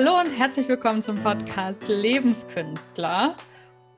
Hallo und herzlich willkommen zum Podcast Lebenskünstler.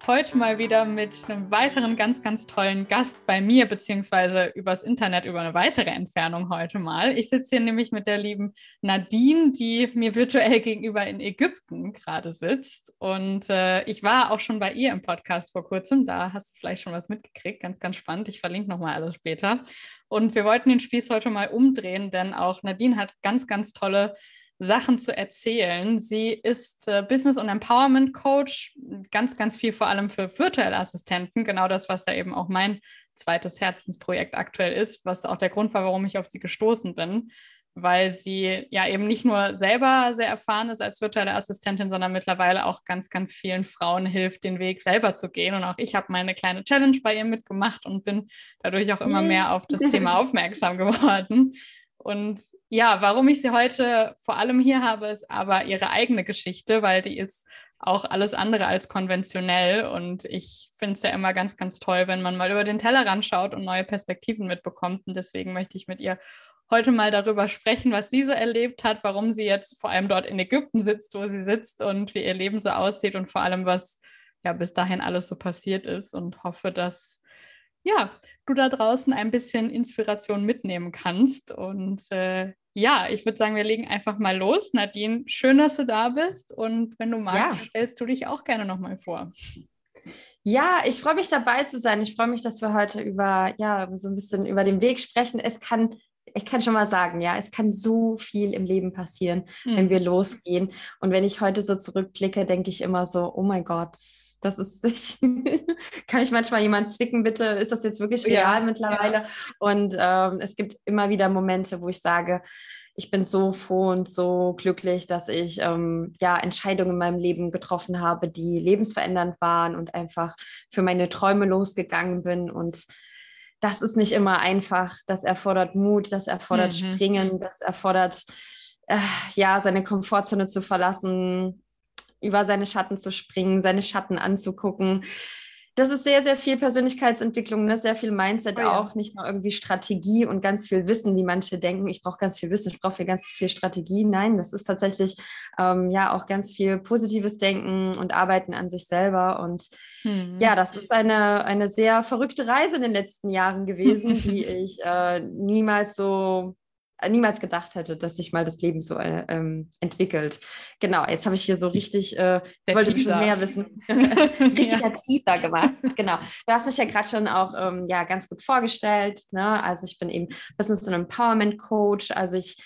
Heute mal wieder mit einem weiteren ganz, ganz tollen Gast bei mir, beziehungsweise übers Internet über eine weitere Entfernung heute mal. Ich sitze hier nämlich mit der lieben Nadine, die mir virtuell gegenüber in Ägypten gerade sitzt. Und äh, ich war auch schon bei ihr im Podcast vor kurzem. Da hast du vielleicht schon was mitgekriegt. Ganz, ganz spannend. Ich verlinke nochmal alles später. Und wir wollten den Spieß heute mal umdrehen, denn auch Nadine hat ganz, ganz tolle Sachen zu erzählen. Sie ist äh, Business- und Empowerment-Coach, ganz, ganz viel vor allem für virtuelle Assistenten, genau das, was ja eben auch mein zweites Herzensprojekt aktuell ist, was auch der Grund war, warum ich auf sie gestoßen bin, weil sie ja eben nicht nur selber sehr erfahren ist als virtuelle Assistentin, sondern mittlerweile auch ganz, ganz vielen Frauen hilft, den Weg selber zu gehen. Und auch ich habe meine kleine Challenge bei ihr mitgemacht und bin dadurch auch immer mehr auf das Thema aufmerksam geworden. Und ja, warum ich sie heute vor allem hier habe, ist aber ihre eigene Geschichte, weil die ist auch alles andere als konventionell. Und ich finde es ja immer ganz, ganz toll, wenn man mal über den Tellerrand schaut und neue Perspektiven mitbekommt. Und deswegen möchte ich mit ihr heute mal darüber sprechen, was sie so erlebt hat, warum sie jetzt vor allem dort in Ägypten sitzt, wo sie sitzt und wie ihr Leben so aussieht und vor allem, was ja bis dahin alles so passiert ist und hoffe, dass ja, du da draußen ein bisschen Inspiration mitnehmen kannst. Und äh, ja, ich würde sagen, wir legen einfach mal los. Nadine, schön, dass du da bist. Und wenn du magst, ja. stellst du dich auch gerne nochmal vor. Ja, ich freue mich dabei zu sein. Ich freue mich, dass wir heute über, ja, so ein bisschen über den Weg sprechen. Es kann ich kann schon mal sagen, ja, es kann so viel im Leben passieren, mhm. wenn wir losgehen. Und wenn ich heute so zurückblicke, denke ich immer so, oh mein Gott, das ist, ich, kann ich manchmal jemand zwicken, bitte, ist das jetzt wirklich real ja, mittlerweile? Ja. Und ähm, es gibt immer wieder Momente, wo ich sage, ich bin so froh und so glücklich, dass ich ähm, ja Entscheidungen in meinem Leben getroffen habe, die lebensverändernd waren und einfach für meine Träume losgegangen bin. Und das ist nicht immer einfach. Das erfordert Mut, das erfordert mhm. Springen, das erfordert äh, ja seine Komfortzone zu verlassen, über seine Schatten zu springen, seine Schatten anzugucken. Das ist sehr, sehr viel Persönlichkeitsentwicklung, ne? sehr viel Mindset oh ja. auch, nicht nur irgendwie Strategie und ganz viel Wissen, wie manche denken, ich brauche ganz viel Wissen, ich brauche ganz viel Strategie. Nein, das ist tatsächlich ähm, ja auch ganz viel positives Denken und Arbeiten an sich selber. Und hm. ja, das ist eine, eine sehr verrückte Reise in den letzten Jahren gewesen, die ich äh, niemals so niemals gedacht hätte, dass sich mal das Leben so äh, ähm, entwickelt. Genau, jetzt habe ich hier so richtig, äh, jetzt wollte ich schon mehr wissen, richtiger ja. Teaser gemacht. Genau, du hast mich ja gerade schon auch ähm, ja, ganz gut vorgestellt. Ne? Also ich bin eben Business und Empowerment Coach. Also ich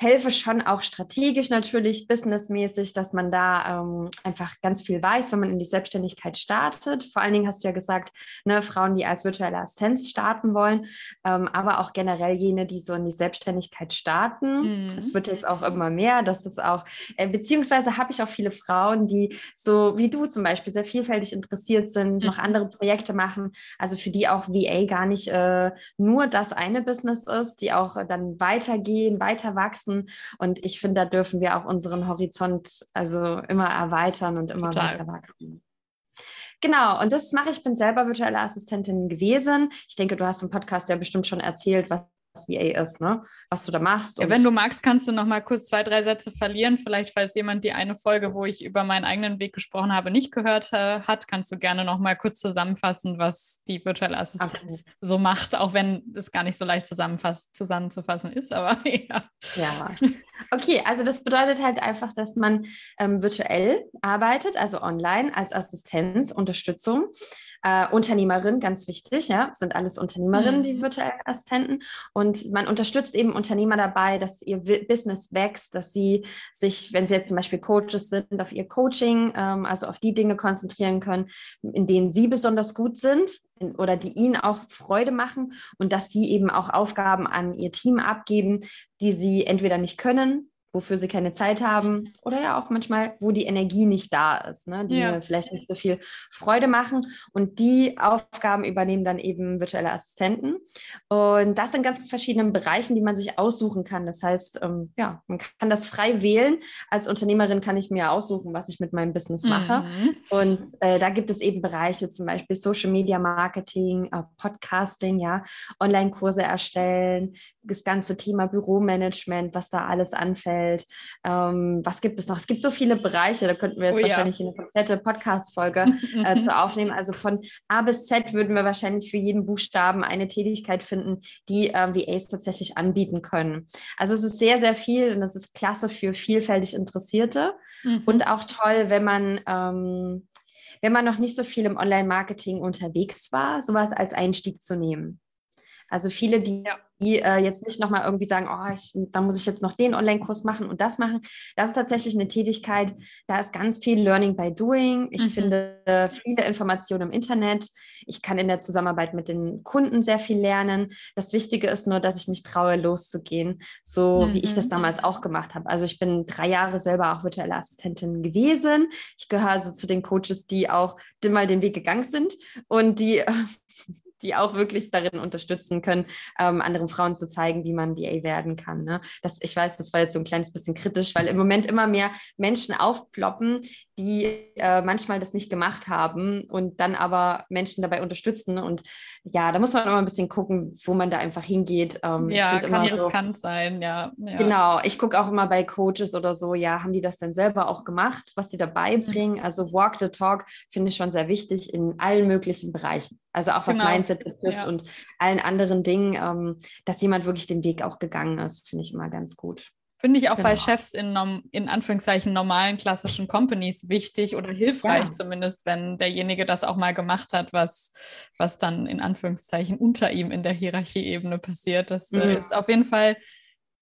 helfe schon auch strategisch natürlich, businessmäßig, dass man da ähm, einfach ganz viel weiß, wenn man in die Selbstständigkeit startet. Vor allen Dingen hast du ja gesagt, ne, Frauen, die als virtuelle Assistenz starten wollen, ähm, aber auch generell jene, die so in die Selbstständigkeit starten. Es mhm. wird jetzt auch immer mehr, dass das auch, äh, beziehungsweise habe ich auch viele Frauen, die so wie du zum Beispiel sehr vielfältig interessiert sind, mhm. noch andere Projekte machen, also für die auch VA gar nicht äh, nur das eine Business ist, die auch dann weitergehen, weiter wachsen wachsen. Und ich finde, da dürfen wir auch unseren Horizont also immer erweitern und immer Total. weiter wachsen. Genau, und das mache ich. Ich bin selber virtuelle Assistentin gewesen. Ich denke, du hast im Podcast ja bestimmt schon erzählt, was VA ist, ne? was du da machst. Ja, wenn du magst, kannst du noch mal kurz zwei, drei Sätze verlieren. Vielleicht, falls jemand die eine Folge, wo ich über meinen eigenen Weg gesprochen habe, nicht gehört äh, hat, kannst du gerne noch mal kurz zusammenfassen, was die virtuelle Assistenz okay. so macht, auch wenn es gar nicht so leicht zusammenzufassen ist. Aber ja. Ja, okay. Also das bedeutet halt einfach, dass man ähm, virtuell arbeitet, also online als Assistenz, Unterstützung. Äh, Unternehmerin, ganz wichtig, ja, sind alles Unternehmerinnen, mhm. die virtuellen Assistenten. Und man unterstützt eben Unternehmer dabei, dass ihr Business wächst, dass sie sich, wenn sie jetzt zum Beispiel Coaches sind, auf ihr Coaching, ähm, also auf die Dinge konzentrieren können, in denen sie besonders gut sind oder die ihnen auch Freude machen und dass sie eben auch Aufgaben an ihr Team abgeben, die sie entweder nicht können wofür sie keine Zeit haben oder ja auch manchmal, wo die Energie nicht da ist, ne? die ja. mir vielleicht nicht so viel Freude machen. Und die Aufgaben übernehmen dann eben virtuelle Assistenten. Und das in ganz verschiedenen Bereichen, die man sich aussuchen kann. Das heißt, ähm, ja, man kann das frei wählen. Als Unternehmerin kann ich mir aussuchen, was ich mit meinem Business mache. Mhm. Und äh, da gibt es eben Bereiche, zum Beispiel Social Media Marketing, äh, Podcasting, ja, Online-Kurse erstellen, das ganze Thema Büromanagement, was da alles anfällt Umfeld. Ähm, was gibt es noch? Es gibt so viele Bereiche, da könnten wir jetzt oh, wahrscheinlich ja. eine komplette Podcast-Folge äh, zu aufnehmen. Also von A bis Z würden wir wahrscheinlich für jeden Buchstaben eine Tätigkeit finden, die äh, VAs tatsächlich anbieten können. Also es ist sehr, sehr viel und das ist klasse für vielfältig Interessierte mhm. und auch toll, wenn man ähm, wenn man noch nicht so viel im Online-Marketing unterwegs war, sowas als Einstieg zu nehmen. Also viele, die ja die äh, jetzt nicht nochmal irgendwie sagen, oh, ich, da muss ich jetzt noch den Online-Kurs machen und das machen. Das ist tatsächlich eine Tätigkeit, da ist ganz viel Learning by Doing. Ich mhm. finde äh, viele Informationen im Internet. Ich kann in der Zusammenarbeit mit den Kunden sehr viel lernen. Das Wichtige ist nur, dass ich mich traue, loszugehen, so mhm. wie ich das mhm. damals auch gemacht habe. Also ich bin drei Jahre selber auch virtuelle Assistentin gewesen. Ich gehöre also zu den Coaches, die auch mal den Weg gegangen sind und die die auch wirklich darin unterstützen können, ähm, anderen Frauen zu zeigen, wie man VA werden kann. Ne? Das, ich weiß, das war jetzt so ein kleines bisschen kritisch, weil im Moment immer mehr Menschen aufploppen, die äh, manchmal das nicht gemacht haben und dann aber Menschen dabei unterstützen. Und ja, da muss man immer ein bisschen gucken, wo man da einfach hingeht. Ähm, ja, kann riskant so, sein, ja, ja. Genau, ich gucke auch immer bei Coaches oder so, ja, haben die das denn selber auch gemacht, was sie dabei mhm. bringen? Also Walk the Talk finde ich schon sehr wichtig in allen möglichen Bereichen. Also auch was genau. Mindset betrifft ja. und allen anderen Dingen, ähm, dass jemand wirklich den Weg auch gegangen ist, finde ich immer ganz gut. Finde ich auch genau. bei Chefs in, in Anführungszeichen normalen klassischen Companies wichtig oder hilfreich, ja. zumindest wenn derjenige das auch mal gemacht hat, was, was dann in Anführungszeichen unter ihm in der Hierarchieebene passiert. Das äh, mhm. ist auf jeden Fall,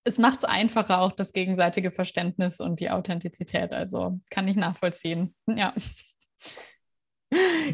es macht es einfacher, auch das gegenseitige Verständnis und die Authentizität. Also kann ich nachvollziehen. Ja.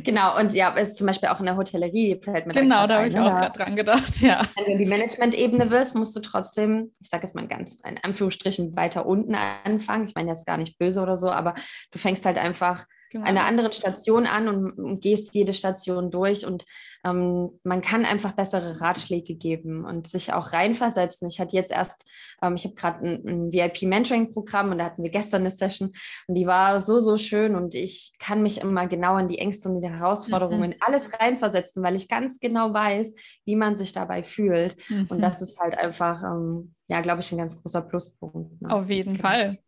Genau, und ja, ist zum Beispiel auch in der Hotellerie fällt mir Genau, da habe ich ne? auch gerade dran gedacht, ja. Wenn du die Management-Ebene willst, musst du trotzdem, ich sage jetzt mal ganz in Anführungsstrichen, weiter unten anfangen. Ich meine jetzt gar nicht böse oder so, aber du fängst halt einfach genau. einer anderen Station an und, und gehst jede Station durch und ähm, man kann einfach bessere Ratschläge geben und sich auch reinversetzen. Ich hatte jetzt erst, ähm, ich habe gerade ein, ein VIP-Mentoring-Programm und da hatten wir gestern eine Session und die war so, so schön und ich kann mich immer genau in die Ängste und die Herausforderungen mhm. alles reinversetzen, weil ich ganz genau weiß, wie man sich dabei fühlt. Mhm. Und das ist halt einfach, ähm, ja, glaube ich, ein ganz großer Pluspunkt. Ne? Auf jeden genau. Fall.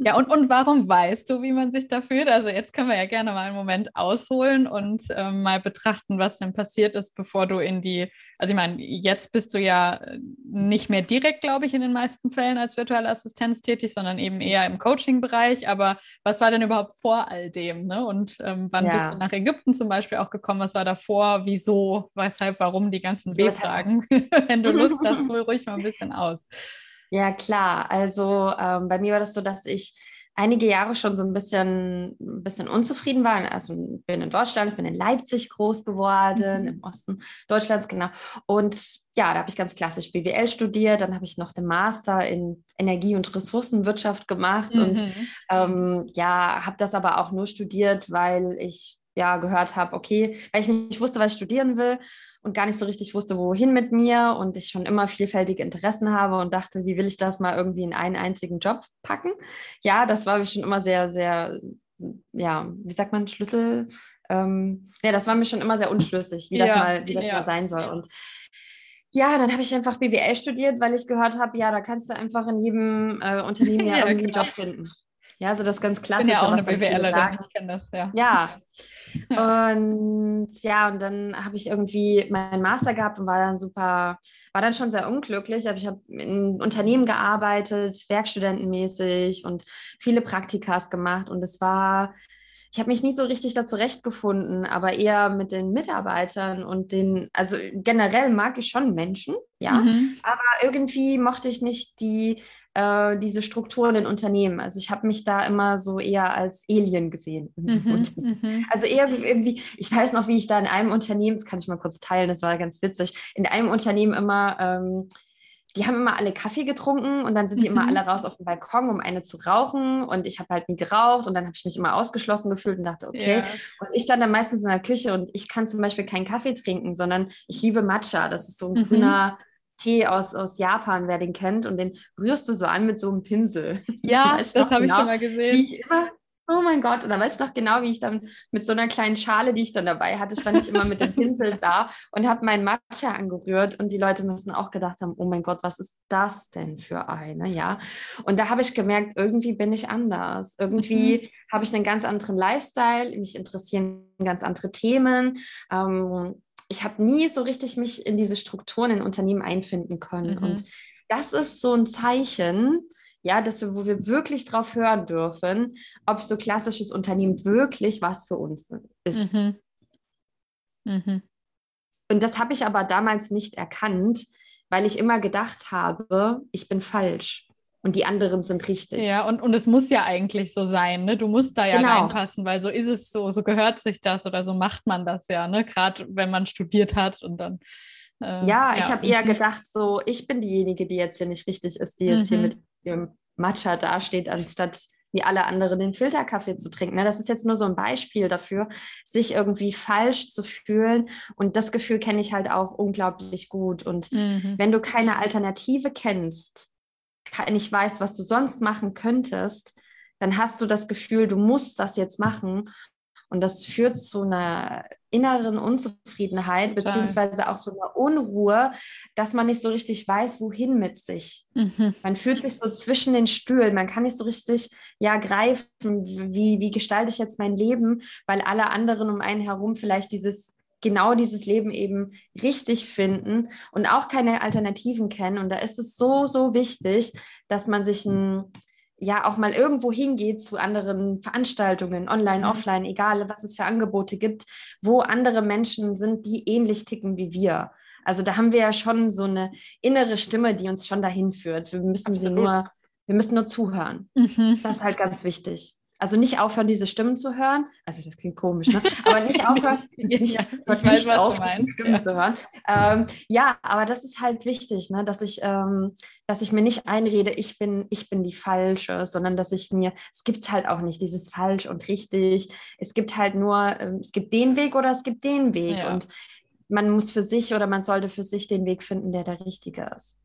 Ja, und, und warum weißt du, wie man sich da fühlt? Also jetzt können wir ja gerne mal einen Moment ausholen und ähm, mal betrachten, was denn passiert ist, bevor du in die, also ich meine, jetzt bist du ja nicht mehr direkt, glaube ich, in den meisten Fällen als virtuelle Assistenz tätig, sondern eben eher im Coaching-Bereich. Aber was war denn überhaupt vor all dem? Ne? Und ähm, wann ja. bist du nach Ägypten zum Beispiel auch gekommen? Was war davor? Wieso? Weshalb? Warum? Die ganzen W-Fragen. Wenn du Lust hast, hol ruhig mal ein bisschen aus. Ja, klar. Also ähm, bei mir war das so, dass ich einige Jahre schon so ein bisschen, ein bisschen unzufrieden war. Also ich bin in Deutschland, ich bin in Leipzig groß geworden, mhm. im Osten Deutschlands, genau. Und ja, da habe ich ganz klassisch BWL studiert, dann habe ich noch den Master in Energie- und Ressourcenwirtschaft gemacht mhm. und ähm, ja, habe das aber auch nur studiert, weil ich ja gehört habe, okay, weil ich nicht wusste, was ich studieren will und gar nicht so richtig wusste, wohin mit mir und ich schon immer vielfältige Interessen habe und dachte, wie will ich das mal irgendwie in einen einzigen Job packen? Ja, das war mir schon immer sehr, sehr, ja, wie sagt man, Schlüssel? Ähm, ja, das war mir schon immer sehr unschlüssig, wie das, ja, mal, wie das ja. mal sein soll. Und ja, dann habe ich einfach BWL studiert, weil ich gehört habe, ja, da kannst du einfach in jedem äh, Unternehmen ja, irgendwie genau. einen Job finden. Ja, so das ganz klassische. Ich bin ja auch eine BWLerin, ich kenne das, ja. Ja. und ja, und dann habe ich irgendwie meinen Master gehabt und war dann super, war dann schon sehr unglücklich. Aber ich habe in Unternehmen gearbeitet, werkstudentenmäßig und viele Praktikas gemacht und es war ich habe mich nicht so richtig da zurechtgefunden, aber eher mit den Mitarbeitern und den, also generell mag ich schon Menschen, ja, mhm. aber irgendwie mochte ich nicht die äh, diese Strukturen in Unternehmen. Also ich habe mich da immer so eher als Alien gesehen. Mhm, mhm, also eher irgendwie, ich weiß noch, wie ich da in einem Unternehmen, das kann ich mal kurz teilen, das war ganz witzig, in einem Unternehmen immer, ähm, die haben immer alle Kaffee getrunken und dann sind die mhm. immer alle raus auf den Balkon, um eine zu rauchen. Und ich habe halt nie geraucht und dann habe ich mich immer ausgeschlossen gefühlt und dachte, okay. Yeah. Und ich stand dann meistens in der Küche und ich kann zum Beispiel keinen Kaffee trinken, sondern ich liebe Matcha. Das ist so ein mhm. grüner Tee aus, aus Japan, wer den kennt, und den rührst du so an mit so einem Pinsel. Ja, das habe genau, ich schon mal gesehen. Wie ich immer, Oh mein Gott, und da weiß ich noch genau, wie ich dann mit so einer kleinen Schale, die ich dann dabei hatte, stand ich immer mit dem Pinsel da und habe meinen Matcha angerührt und die Leute müssen auch gedacht haben, oh mein Gott, was ist das denn für eine, ja? Und da habe ich gemerkt, irgendwie bin ich anders. Irgendwie mhm. habe ich einen ganz anderen Lifestyle, mich interessieren ganz andere Themen. Ähm, ich habe nie so richtig mich in diese Strukturen in Unternehmen einfinden können. Mhm. Und das ist so ein Zeichen, ja, dass wir, wo wir wirklich drauf hören dürfen, ob so klassisches Unternehmen wirklich was für uns ist. Mhm. Mhm. Und das habe ich aber damals nicht erkannt, weil ich immer gedacht habe, ich bin falsch und die anderen sind richtig. Ja, und, und es muss ja eigentlich so sein, ne? Du musst da ja genau. reinpassen, weil so ist es so, so gehört sich das oder so macht man das ja, ne? Gerade wenn man studiert hat und dann. Äh, ja, ja, ich habe eher mhm. gedacht, so, ich bin diejenige, die jetzt hier nicht richtig ist, die jetzt mhm. hier mit ihrem Matcha dasteht, anstatt wie alle anderen den Filterkaffee zu trinken. Ne? Das ist jetzt nur so ein Beispiel dafür, sich irgendwie falsch zu fühlen. Und das Gefühl kenne ich halt auch unglaublich gut. Und mhm. wenn du keine Alternative kennst, nicht weißt, was du sonst machen könntest, dann hast du das Gefühl, du musst das jetzt machen. Und das führt zu einer inneren Unzufriedenheit, beziehungsweise auch so einer Unruhe, dass man nicht so richtig weiß, wohin mit sich. Mhm. Man fühlt sich so zwischen den Stühlen, man kann nicht so richtig ja greifen, wie, wie gestalte ich jetzt mein Leben, weil alle anderen um einen herum vielleicht dieses genau dieses Leben eben richtig finden und auch keine Alternativen kennen. Und da ist es so, so wichtig, dass man sich ein ja auch mal irgendwo hingeht zu anderen Veranstaltungen, online, mhm. offline, egal was es für Angebote gibt, wo andere Menschen sind, die ähnlich ticken wie wir. Also da haben wir ja schon so eine innere Stimme, die uns schon dahin führt. Wir müssen Absolut. sie nur, wir müssen nur zuhören. Mhm. Das ist halt ganz wichtig. Also nicht aufhören, diese Stimmen zu hören. Also das klingt komisch, ne? Aber nicht aufhören, nicht, ja, ich weiß, was du meinst. Stimmen ja. zu hören. Ähm, ja, aber das ist halt wichtig, ne? dass ich, ähm, dass ich mir nicht einrede, ich bin, ich bin die Falsche, sondern dass ich mir, es gibt es halt auch nicht, dieses falsch und richtig. Es gibt halt nur, ähm, es gibt den Weg oder es gibt den Weg. Ja. Und man muss für sich oder man sollte für sich den Weg finden, der der richtige ist.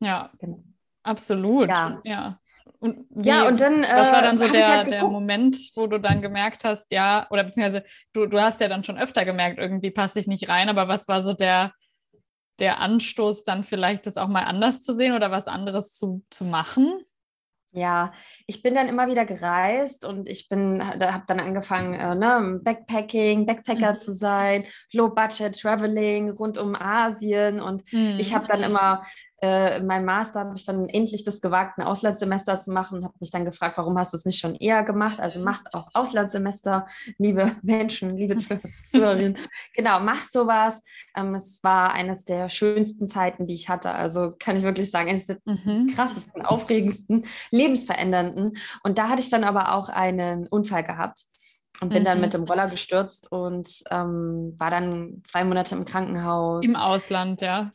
Ja. Genau. Absolut. Ja. Ja. Und wie, ja, und dann. Was war dann so der, halt der Moment, wo du dann gemerkt hast, ja, oder beziehungsweise du, du hast ja dann schon öfter gemerkt, irgendwie passe ich nicht rein, aber was war so der, der Anstoß, dann vielleicht das auch mal anders zu sehen oder was anderes zu, zu machen? Ja, ich bin dann immer wieder gereist und ich bin, habe dann angefangen, äh, ne, Backpacking, Backpacker mhm. zu sein, Low Budget Traveling rund um Asien und mhm. ich habe dann immer äh, in meinem Master habe ich dann endlich das gewagt, ein Auslandssemester zu machen und habe mich dann gefragt, warum hast du es nicht schon eher gemacht? Also macht auch Auslandssemester, liebe Menschen, liebe Zuhörerinnen. genau, macht sowas. Ähm, es war eines der schönsten Zeiten, die ich hatte. Also kann ich wirklich sagen, eines der mhm. krassesten, aufregendsten, lebensverändernden. Und da hatte ich dann aber auch einen Unfall gehabt und bin mhm. dann mit dem Roller gestürzt und ähm, war dann zwei Monate im Krankenhaus. Im Ausland, ja.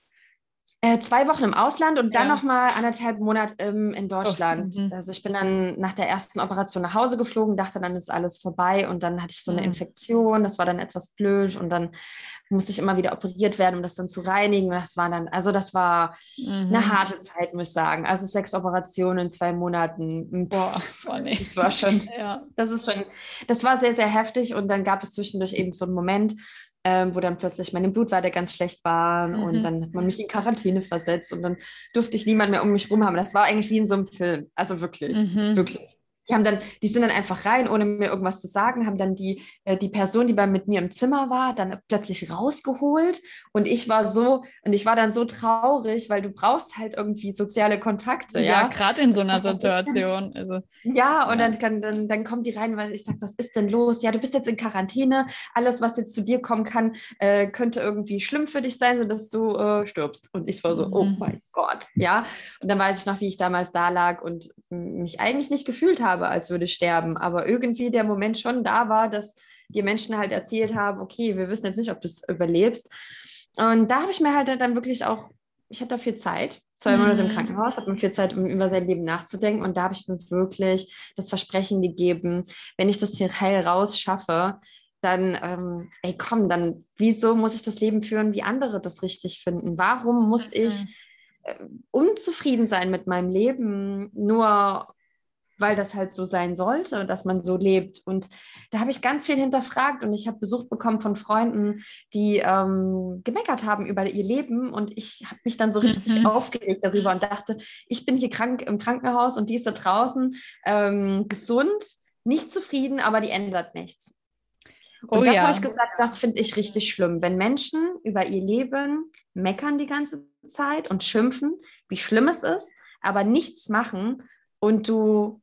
Äh, zwei Wochen im Ausland und dann ja. nochmal anderthalb Monate ähm, in Deutschland. Oh, also ich bin dann nach der ersten Operation nach Hause geflogen, dachte, dann ist alles vorbei und dann hatte ich so eine mhm. Infektion, das war dann etwas blöd und dann musste ich immer wieder operiert werden, um das dann zu reinigen. Und das war dann, also das war mhm. eine harte Zeit, muss ich sagen. Also sechs Operationen in zwei Monaten. Hm, boah, boah nee. das war schon, ja. das ist schon, das war sehr, sehr heftig und dann gab es zwischendurch eben so einen Moment, ähm, wo dann plötzlich meine Blutwerte ganz schlecht waren mhm. und dann hat man mich in Quarantäne versetzt und dann durfte ich niemand mehr um mich rum haben. Das war eigentlich wie in so einem Film. Also wirklich, mhm. wirklich die haben dann, die sind dann einfach rein, ohne mir irgendwas zu sagen, haben dann die, äh, die Person, die bei mit mir im Zimmer war, dann plötzlich rausgeholt. Und ich war so, und ich war dann so traurig, weil du brauchst halt irgendwie soziale Kontakte. Ja, ja? gerade in so einer Situation. Also, ja, und ja. Dann, dann, dann kommt die rein, weil ich sage, was ist denn los? Ja, du bist jetzt in Quarantäne, alles, was jetzt zu dir kommen kann, äh, könnte irgendwie schlimm für dich sein, sodass du äh, stirbst. Und ich war so, oh mhm. oh mein Gott, ja. Und dann weiß ich noch, wie ich damals da lag und mich eigentlich nicht gefühlt habe habe, als würde sterben. Aber irgendwie der Moment schon da war, dass die Menschen halt erzählt haben, okay, wir wissen jetzt nicht, ob du es überlebst. Und da habe ich mir halt dann wirklich auch, ich hatte viel Zeit, zwei Monate im mhm. Krankenhaus, habe mir viel Zeit, um über sein Leben nachzudenken. Und da habe ich mir wirklich das Versprechen gegeben, wenn ich das hier heil rausschaffe, dann, ähm, ey, komm, dann, wieso muss ich das Leben führen, wie andere das richtig finden? Warum muss ich äh, unzufrieden sein mit meinem Leben, nur weil das halt so sein sollte, dass man so lebt. Und da habe ich ganz viel hinterfragt und ich habe Besuch bekommen von Freunden, die ähm, gemeckert haben über ihr Leben und ich habe mich dann so richtig mhm. aufgeregt darüber und dachte, ich bin hier krank im Krankenhaus und die ist da draußen ähm, gesund, nicht zufrieden, aber die ändert nichts. Und oh, das ja. habe ich gesagt, das finde ich richtig schlimm. Wenn Menschen über ihr Leben meckern die ganze Zeit und schimpfen, wie schlimm es ist, aber nichts machen und du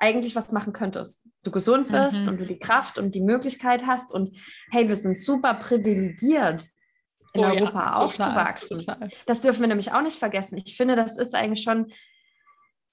eigentlich was machen könntest. Du gesund bist mhm. und du die Kraft und die Möglichkeit hast und hey, wir sind super privilegiert in oh, Europa ja, aufzuwachsen. Total. Das dürfen wir nämlich auch nicht vergessen. Ich finde, das ist eigentlich schon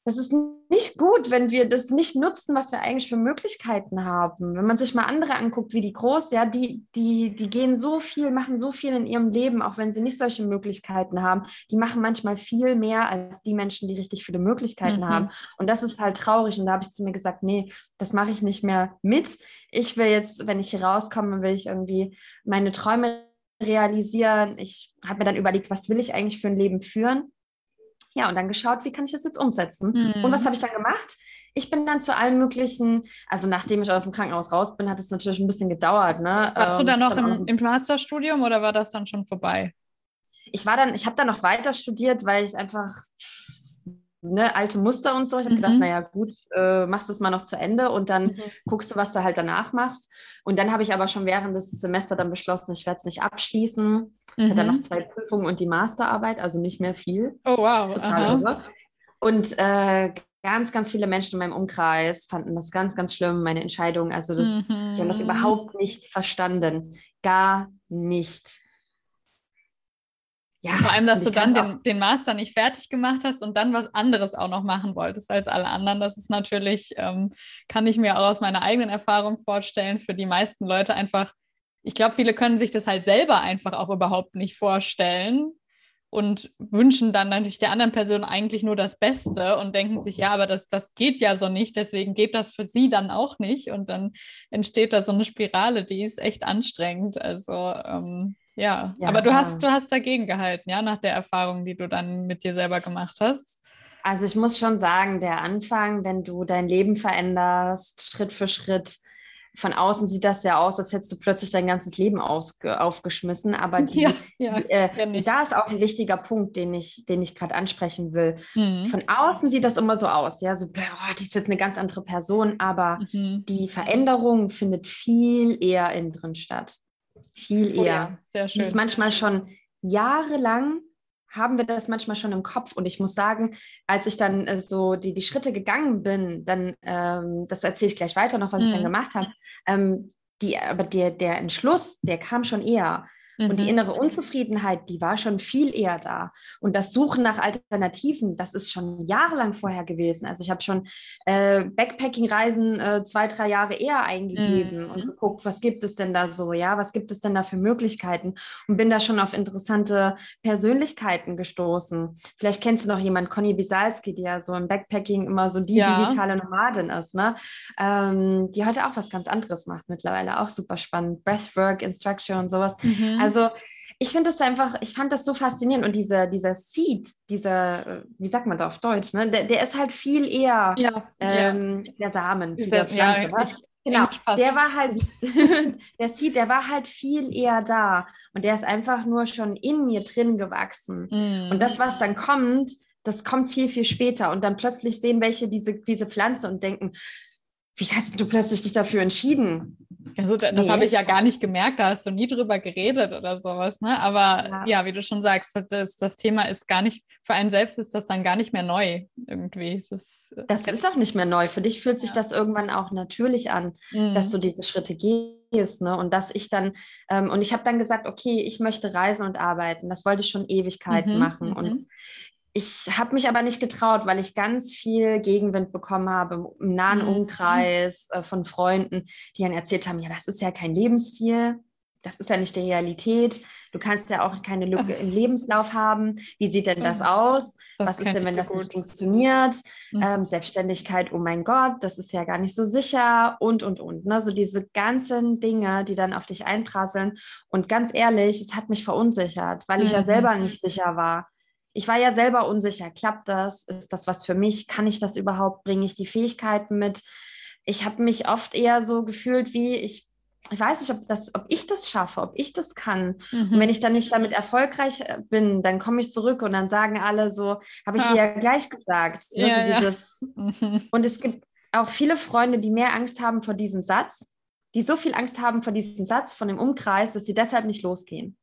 das ist nicht gut, wenn wir das nicht nutzen, was wir eigentlich für Möglichkeiten haben. Wenn man sich mal andere anguckt, wie die groß, ja, die, die, die gehen so viel, machen so viel in ihrem Leben, auch wenn sie nicht solche Möglichkeiten haben. Die machen manchmal viel mehr als die Menschen, die richtig viele Möglichkeiten mhm. haben. Und das ist halt traurig. Und da habe ich zu mir gesagt, nee, das mache ich nicht mehr mit. Ich will jetzt, wenn ich hier rauskomme, will ich irgendwie meine Träume realisieren. Ich habe mir dann überlegt, was will ich eigentlich für ein Leben führen? Ja, und dann geschaut, wie kann ich das jetzt umsetzen? Mhm. Und was habe ich dann gemacht? Ich bin dann zu allen möglichen, also nachdem ich aus dem Krankenhaus raus bin, hat es natürlich ein bisschen gedauert. Ne? Warst ähm, du dann noch im, im Masterstudium oder war das dann schon vorbei? Ich war dann, ich habe dann noch weiter studiert, weil ich einfach ne, alte Muster und so. Ich habe mhm. gedacht, naja, gut, äh, machst du es mal noch zu Ende und dann mhm. guckst du, was du halt danach machst. Und dann habe ich aber schon während des Semesters dann beschlossen, ich werde es nicht abschließen. Mhm. Ich hatte dann noch mhm. zwei Prüfungen und die Masterarbeit, also nicht mehr viel. Oh, wow. Total irre. Und äh, ganz, ganz viele Menschen in meinem Umkreis fanden das ganz, ganz schlimm, meine Entscheidung. Also das, die haben das mhm. überhaupt nicht verstanden. Gar nicht. Ja, Vor allem, dass du dann den, den, Master nicht fertig gemacht hast und dann was anderes auch noch machen wolltest als alle anderen. Das ist natürlich, ähm, kann ich mir auch aus meiner eigenen Erfahrung vorstellen, für die meisten Leute einfach, ich glaube, viele können sich das halt selber einfach auch überhaupt nicht vorstellen und wünschen dann natürlich der anderen Person eigentlich nur das Beste und denken sich, ja, aber das, das geht ja so nicht, deswegen geht das für sie dann auch nicht. Und dann entsteht da so eine Spirale, die ist echt anstrengend. Also ähm, ja. ja, aber du hast, du hast dagegen gehalten, ja, nach der Erfahrung, die du dann mit dir selber gemacht hast. Also ich muss schon sagen, der Anfang, wenn du dein Leben veränderst, Schritt für Schritt, von außen sieht das ja aus, als hättest du plötzlich dein ganzes Leben aufgeschmissen. Aber die, ja, ja, die, äh, da ist auch ein wichtiger Punkt, den ich, den ich gerade ansprechen will. Mhm. Von außen sieht das immer so aus, ja, so, oh, die ist jetzt eine ganz andere Person, aber mhm. die Veränderung findet viel eher innen drin statt. Viel eher. Oh ja, sehr schön. Das ist manchmal schon jahrelang haben wir das manchmal schon im Kopf. Und ich muss sagen, als ich dann äh, so die, die Schritte gegangen bin, dann, ähm, das erzähle ich gleich weiter noch, was mhm. ich dann mhm. gemacht habe, ähm, die, aber der, der Entschluss, der kam schon eher. Mhm. Und die mhm. innere Unzufriedenheit, die war schon viel eher da. Und das Suchen nach Alternativen, das ist schon jahrelang vorher gewesen. Also ich habe schon äh, Backpacking-Reisen äh, zwei, drei Jahre eher eingegeben mhm. und geguckt, was gibt es denn da so, ja, was gibt es denn da für Möglichkeiten und bin da schon auf interessante Persönlichkeiten gestoßen. Vielleicht kennst du noch jemanden, Conny Bisalski, die ja so im Backpacking immer so die ja. digitale Nomadin ist, ne? Ähm, die heute auch was ganz anderes macht mittlerweile, auch super spannend. Breathwork, Instruction und sowas. Mhm. Also ich finde das einfach, ich fand das so faszinierend und dieser, dieser Seed, dieser, wie sagt man da auf Deutsch, ne? der, der ist halt viel eher ja, ähm, ja. der Samen der Pflanze. Ja, genau, der war halt, der Seed, der war halt viel eher da und der ist einfach nur schon in mir drin gewachsen. Mm. Und das, was dann kommt, das kommt viel, viel später und dann plötzlich sehen welche diese, diese Pflanze und denken, wie hast du plötzlich dich dafür entschieden? Also das nee. habe ich ja gar nicht gemerkt, da hast du nie drüber geredet oder sowas, ne? Aber ja, ja wie du schon sagst, das, das Thema ist gar nicht, für einen selbst ist das dann gar nicht mehr neu irgendwie. Das, äh, das ist auch nicht mehr neu. Für dich fühlt sich ja. das irgendwann auch natürlich an, mhm. dass du diese Schritte gehst, ne? Und dass ich dann, ähm, und ich habe dann gesagt, okay, ich möchte reisen und arbeiten. Das wollte ich schon Ewigkeiten mhm. machen. Und mhm. Ich habe mich aber nicht getraut, weil ich ganz viel Gegenwind bekommen habe im nahen mhm. Umkreis äh, von Freunden, die dann erzählt haben, ja, das ist ja kein Lebensstil, das ist ja nicht die Realität. Du kannst ja auch keine Lücke im Lebenslauf haben. Wie sieht denn das aus? Das Was ist denn, wenn so das gut. nicht funktioniert? Mhm. Ähm, Selbstständigkeit, oh mein Gott, das ist ja gar nicht so sicher und, und, und. Ne? So diese ganzen Dinge, die dann auf dich einprasseln. Und ganz ehrlich, es hat mich verunsichert, weil ich ja selber mhm. nicht sicher war ich war ja selber unsicher, klappt das? Ist das was für mich? Kann ich das überhaupt? Bringe ich die Fähigkeiten mit? Ich habe mich oft eher so gefühlt wie, ich ich weiß nicht, ob, das, ob ich das schaffe, ob ich das kann. Mhm. Und wenn ich dann nicht damit erfolgreich äh, bin, dann komme ich zurück und dann sagen alle so, habe ich ha. dir ja gleich gesagt. Ja, also dieses, ja. Und es gibt auch viele Freunde, die mehr Angst haben vor diesem Satz, die so viel Angst haben vor diesem Satz, von dem Umkreis, dass sie deshalb nicht losgehen.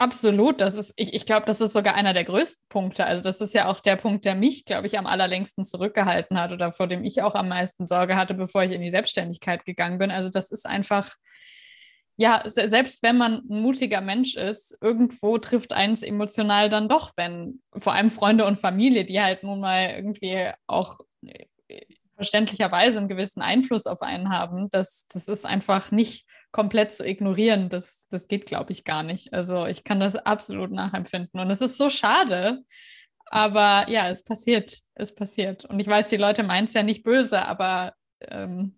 Absolut, das ist, ich, ich glaube, das ist sogar einer der größten Punkte. Also das ist ja auch der Punkt, der mich, glaube ich, am allerlängsten zurückgehalten hat oder vor dem ich auch am meisten Sorge hatte, bevor ich in die Selbstständigkeit gegangen bin. Also das ist einfach, ja, selbst wenn man ein mutiger Mensch ist, irgendwo trifft eins emotional dann doch, wenn vor allem Freunde und Familie, die halt nun mal irgendwie auch äh, verständlicherweise einen gewissen Einfluss auf einen haben, das, das ist einfach nicht komplett zu ignorieren. Das, das geht, glaube ich, gar nicht. Also ich kann das absolut nachempfinden. Und es ist so schade, aber ja, es passiert, es passiert. Und ich weiß, die Leute meinen es ja nicht böse, aber ähm,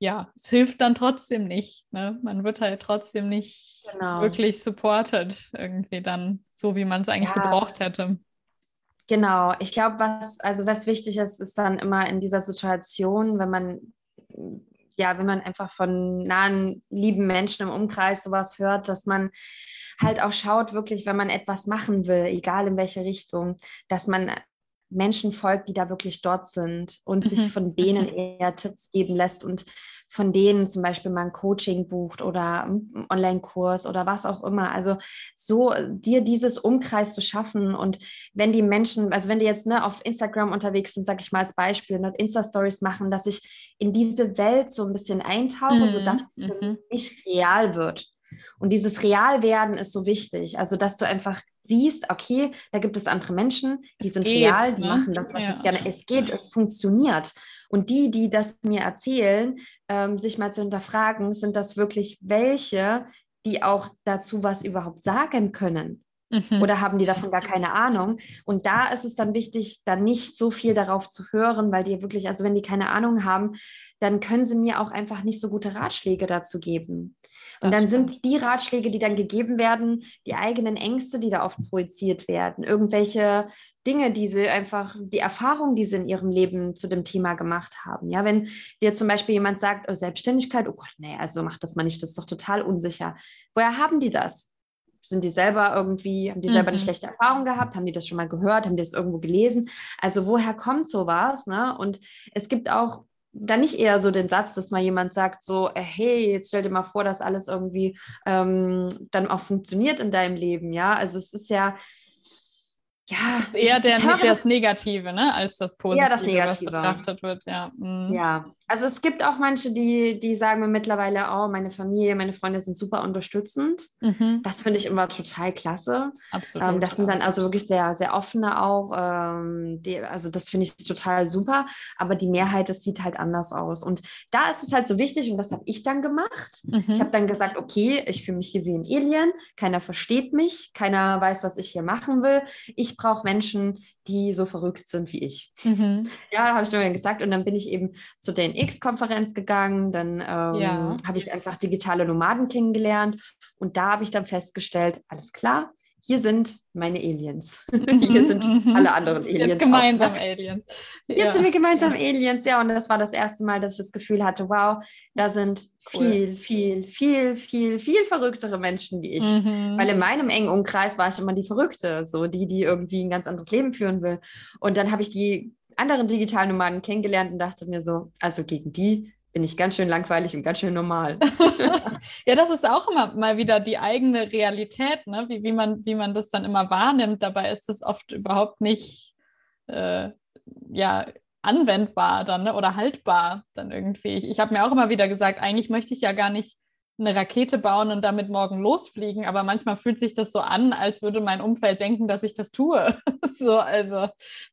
ja, es hilft dann trotzdem nicht. Ne? Man wird halt trotzdem nicht genau. wirklich supported, irgendwie dann, so wie man es eigentlich ja. gebraucht hätte. Genau, ich glaube, was, also was wichtig ist, ist dann immer in dieser Situation, wenn man, ja, wenn man einfach von nahen, lieben Menschen im Umkreis sowas hört, dass man halt auch schaut, wirklich, wenn man etwas machen will, egal in welche Richtung, dass man Menschen folgt, die da wirklich dort sind und mhm. sich von denen mhm. eher Tipps geben lässt und von denen zum Beispiel mal ein Coaching bucht oder einen Online-Kurs oder was auch immer. Also so dir dieses Umkreis zu schaffen und wenn die Menschen, also wenn die jetzt ne, auf Instagram unterwegs sind, sage ich mal als Beispiel, und Insta-Stories machen, dass ich in diese Welt so ein bisschen eintauche, mhm. sodass es für mhm. mich real wird. Und dieses Realwerden ist so wichtig. Also, dass du einfach siehst, okay, da gibt es andere Menschen, die es sind geht, real, die ne? machen das, was ja. ich gerne. Es geht, es funktioniert. Und die, die das mir erzählen, ähm, sich mal zu hinterfragen, sind das wirklich welche, die auch dazu was überhaupt sagen können? Mhm. Oder haben die davon gar keine Ahnung? Und da ist es dann wichtig, dann nicht so viel darauf zu hören, weil die wirklich, also wenn die keine Ahnung haben, dann können sie mir auch einfach nicht so gute Ratschläge dazu geben. Und dann stimmt. sind die Ratschläge, die dann gegeben werden, die eigenen Ängste, die da oft projiziert werden, irgendwelche Dinge, die sie einfach, die Erfahrungen, die sie in ihrem Leben zu dem Thema gemacht haben. Ja, wenn dir zum Beispiel jemand sagt, oh, Selbstständigkeit, oh Gott, nee, also mach das mal nicht, das ist doch total unsicher. Woher haben die das? Sind die selber irgendwie, haben die selber mhm. eine schlechte Erfahrung gehabt? Haben die das schon mal gehört? Haben die das irgendwo gelesen? Also woher kommt sowas? Ne? Und es gibt auch dann nicht eher so den Satz, dass mal jemand sagt, so, äh, hey, jetzt stell dir mal vor, dass alles irgendwie ähm, dann auch funktioniert in deinem Leben, ja. Also es ist ja, ja, eher ich, der, ich das Negative, ne, als das Positive, ja, das Negative. was betrachtet wird, ja. Mhm. Ja, also es gibt auch manche, die, die sagen mir mittlerweile, oh, meine Familie, meine Freunde sind super unterstützend. Mhm. Das finde ich immer total klasse. Absolut. Ähm, das sind dann also wirklich sehr, sehr offene auch. Ähm, die, also das finde ich total super. Aber die Mehrheit, das sieht halt anders aus. Und da ist es halt so wichtig und das habe ich dann gemacht. Mhm. Ich habe dann gesagt, okay, ich fühle mich hier wie ein Alien. Keiner versteht mich. Keiner weiß, was ich hier machen will. Ich brauche Menschen, die so verrückt sind wie ich. Mhm. Ja, habe ich mir gesagt. Und dann bin ich eben zu der NX-Konferenz gegangen. Dann ähm, ja. habe ich einfach digitale Nomaden kennengelernt. Und da habe ich dann festgestellt, alles klar, hier sind meine Aliens. hier sind mhm. alle anderen Aliens. Jetzt gemeinsam auch. Aliens. Jetzt ja. sind wir gemeinsam Aliens, ja. Und das war das erste Mal, dass ich das Gefühl hatte, wow, da sind cool. viel, viel, viel, viel, viel verrücktere Menschen wie ich. Mhm. Weil in meinem engen Umkreis war ich immer die Verrückte, so die, die irgendwie ein ganz anderes Leben führen will. Und dann habe ich die anderen digitalen Nomaden kennengelernt und dachte mir so, also gegen die bin ich ganz schön langweilig und ganz schön normal. ja, das ist auch immer mal wieder die eigene Realität, ne? wie, wie, man, wie man das dann immer wahrnimmt. Dabei ist es oft überhaupt nicht äh, ja, anwendbar dann ne? oder haltbar dann irgendwie. Ich, ich habe mir auch immer wieder gesagt, eigentlich möchte ich ja gar nicht eine Rakete bauen und damit morgen losfliegen, aber manchmal fühlt sich das so an, als würde mein Umfeld denken, dass ich das tue. so, also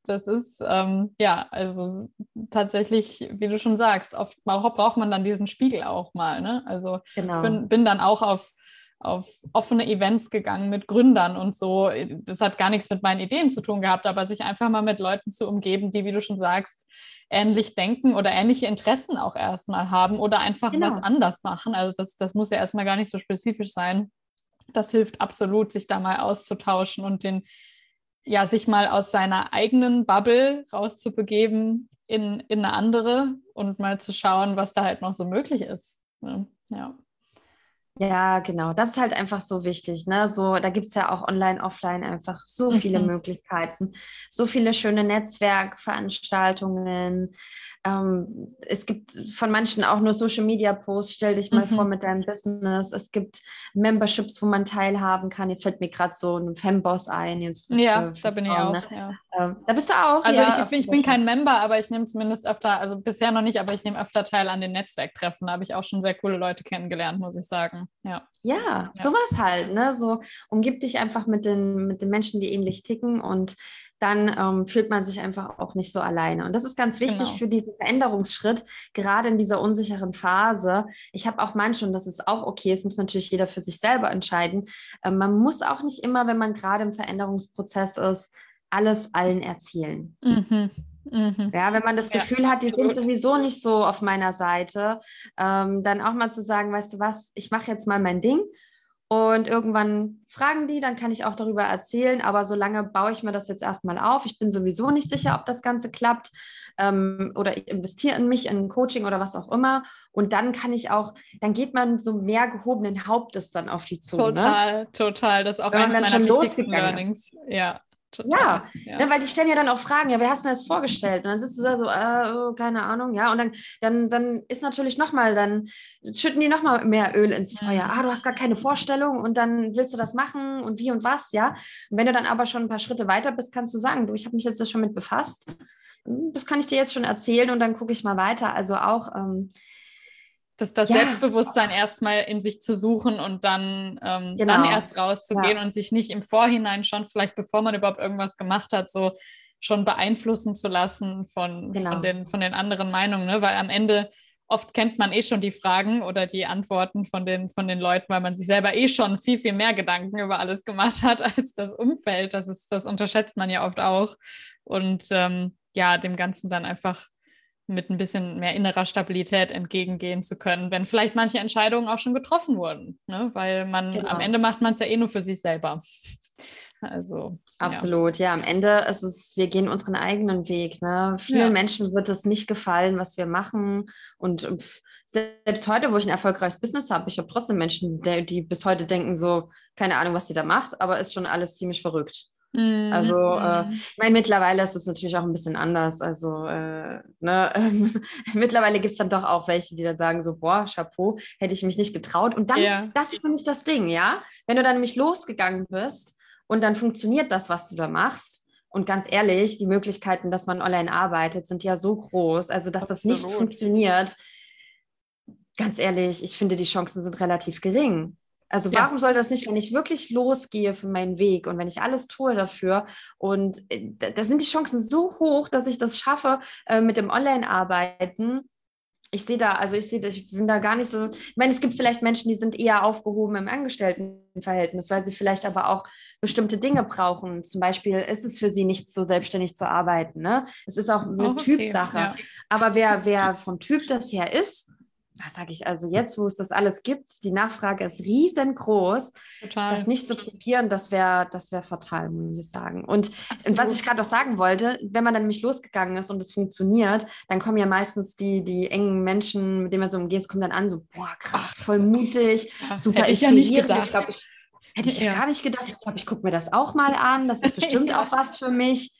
das ist ähm, ja, also tatsächlich, wie du schon sagst, oft braucht man dann diesen Spiegel auch mal. Ne? Also genau. bin, bin dann auch auf auf offene Events gegangen mit Gründern und so. Das hat gar nichts mit meinen Ideen zu tun gehabt, aber sich einfach mal mit Leuten zu umgeben, die, wie du schon sagst, ähnlich denken oder ähnliche Interessen auch erstmal haben oder einfach genau. was anders machen. Also das, das muss ja erstmal gar nicht so spezifisch sein. Das hilft absolut, sich da mal auszutauschen und den ja, sich mal aus seiner eigenen Bubble rauszubegeben in, in eine andere und mal zu schauen, was da halt noch so möglich ist. Ne? Ja. Ja, genau. Das ist halt einfach so wichtig. Ne? So, da gibt es ja auch online, offline einfach so viele mhm. Möglichkeiten, so viele schöne Netzwerkveranstaltungen. Ähm, es gibt von manchen auch nur Social Media Posts, stell dich mal mhm. vor mit deinem Business. Es gibt Memberships, wo man teilhaben kann. Jetzt fällt mir gerade so ein Femboss ein. Jetzt ja, da bin Frauen, ich auch. Ne? Ja. Ähm, da bist du auch. Also ja, ich, ich, bin kein Member, aber ich nehme zumindest öfter, also bisher noch nicht, aber ich nehme öfter teil an den Netzwerktreffen. Da habe ich auch schon sehr coole Leute kennengelernt, muss ich sagen. Ja, ja, ja. sowas halt. Ne? So umgib dich einfach mit den, mit den Menschen, die ähnlich ticken und dann ähm, fühlt man sich einfach auch nicht so alleine. Und das ist ganz wichtig genau. für diesen Veränderungsschritt, gerade in dieser unsicheren Phase. Ich habe auch manche, und das ist auch okay, es muss natürlich jeder für sich selber entscheiden. Äh, man muss auch nicht immer, wenn man gerade im Veränderungsprozess ist, alles allen erzählen. Mhm. Mhm. Ja, wenn man das ja, Gefühl hat, die absolut. sind sowieso nicht so auf meiner Seite, ähm, dann auch mal zu sagen, weißt du was, ich mache jetzt mal mein Ding und irgendwann fragen die, dann kann ich auch darüber erzählen, aber solange baue ich mir das jetzt erstmal auf. Ich bin sowieso nicht sicher, ob das Ganze klappt ähm, oder ich investiere in mich, in Coaching oder was auch immer. Und dann kann ich auch, dann geht man so mehr gehobenen Hauptes dann auf die zu. Ne? Total, ne? total. Das ist auch Wenn eines meiner wichtigsten Learnings. Ja, Total. Ja, ja. Ne, weil die stellen ja dann auch Fragen, ja, wer hast du das vorgestellt? Und dann sitzt du da so, äh, oh, keine Ahnung, ja, und dann, dann, dann ist natürlich nochmal, dann schütten die nochmal mehr Öl ins Feuer. Mhm. Ah, du hast gar keine Vorstellung und dann willst du das machen und wie und was, ja. Und wenn du dann aber schon ein paar Schritte weiter bist, kannst du sagen, du, ich habe mich jetzt schon mit befasst. Hm, das kann ich dir jetzt schon erzählen und dann gucke ich mal weiter. Also auch, ähm, das, das ja. Selbstbewusstsein erstmal in sich zu suchen und dann, ähm, genau. dann erst rauszugehen ja. und sich nicht im Vorhinein schon, vielleicht bevor man überhaupt irgendwas gemacht hat, so schon beeinflussen zu lassen von, genau. von, den, von den anderen Meinungen, ne? weil am Ende oft kennt man eh schon die Fragen oder die Antworten von den, von den Leuten, weil man sich selber eh schon viel, viel mehr Gedanken über alles gemacht hat als das Umfeld. Das, ist, das unterschätzt man ja oft auch. Und ähm, ja, dem Ganzen dann einfach mit ein bisschen mehr innerer Stabilität entgegengehen zu können, wenn vielleicht manche Entscheidungen auch schon getroffen wurden, ne? weil man genau. am Ende macht man es ja eh nur für sich selber. Also absolut, ja. ja. Am Ende ist es, wir gehen unseren eigenen Weg. Ne? Vielen ja. Menschen wird es nicht gefallen, was wir machen und selbst heute, wo ich ein erfolgreiches Business habe, ich habe trotzdem Menschen, die, die bis heute denken so, keine Ahnung, was sie da macht, aber ist schon alles ziemlich verrückt. Mhm. Also, äh, mhm. ich meine, mittlerweile ist es natürlich auch ein bisschen anders. Also, äh, ne, mittlerweile gibt es dann doch auch welche, die dann sagen: so, boah, Chapeau, hätte ich mich nicht getraut. Und dann, ja. das ist nämlich das Ding, ja. Wenn du dann nämlich losgegangen bist und dann funktioniert das, was du da machst. Und ganz ehrlich, die Möglichkeiten, dass man online arbeitet, sind ja so groß. Also, dass Absolut. das nicht funktioniert, ganz ehrlich, ich finde, die Chancen sind relativ gering. Also warum ja. soll das nicht, wenn ich wirklich losgehe für meinen Weg und wenn ich alles tue dafür und äh, da sind die Chancen so hoch, dass ich das schaffe äh, mit dem Online-Arbeiten. Ich sehe da, also ich sehe, ich bin da gar nicht so. Ich meine, es gibt vielleicht Menschen, die sind eher aufgehoben im Angestelltenverhältnis, weil sie vielleicht aber auch bestimmte Dinge brauchen. Zum Beispiel ist es für sie nicht so selbstständig zu arbeiten. Ne? Es ist auch eine oh, okay. Typsache. Ja. Aber wer, wer vom Typ das her ist, was sage ich also jetzt, wo es das alles gibt, die Nachfrage ist riesengroß. Total. Das nicht zu kopieren, das wäre das wär fatal, muss ich sagen. Und, und was ich gerade noch sagen wollte, wenn man dann nämlich losgegangen ist und es funktioniert, dann kommen ja meistens die, die engen Menschen, mit denen man so umgeht, kommen dann an, so, boah, krass, voll mutig, ja, super hätte ich ja nicht gedacht. Ich glaube, ich hätte ich ja. gar nicht gedacht. Ich glaube, ich gucke mir das auch mal an. Das ist bestimmt ja. auch was für mich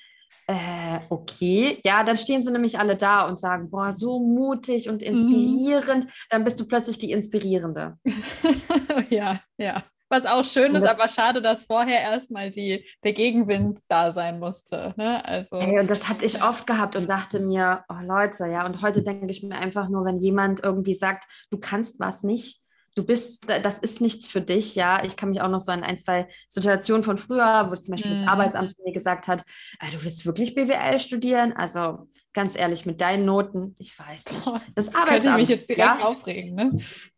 äh, okay, ja, dann stehen sie nämlich alle da und sagen, boah, so mutig und mhm. inspirierend. Mhm. Dann bist du plötzlich die Inspirierende. ja, ja. Was auch schön ist, aber schade, dass vorher erstmal die, der Gegenwind da sein musste. Ne? Also, ey, und das hatte ich oft gehabt und dachte mir, oh Leute, ja, und heute denke ich mir einfach nur, wenn jemand irgendwie sagt, du kannst was nicht, du bist, das ist nichts für dich, ja. Ich kann mich auch noch so an ein, zwei Situationen von früher, wo zum Beispiel mhm. das Arbeitsamt zu mir gesagt hat, äh, du willst wirklich BWL studieren? Also ganz ehrlich, mit deinen Noten, ich weiß nicht. Das Arbeitsamt. Könnte ich mich jetzt direkt ja, aufregen, ne?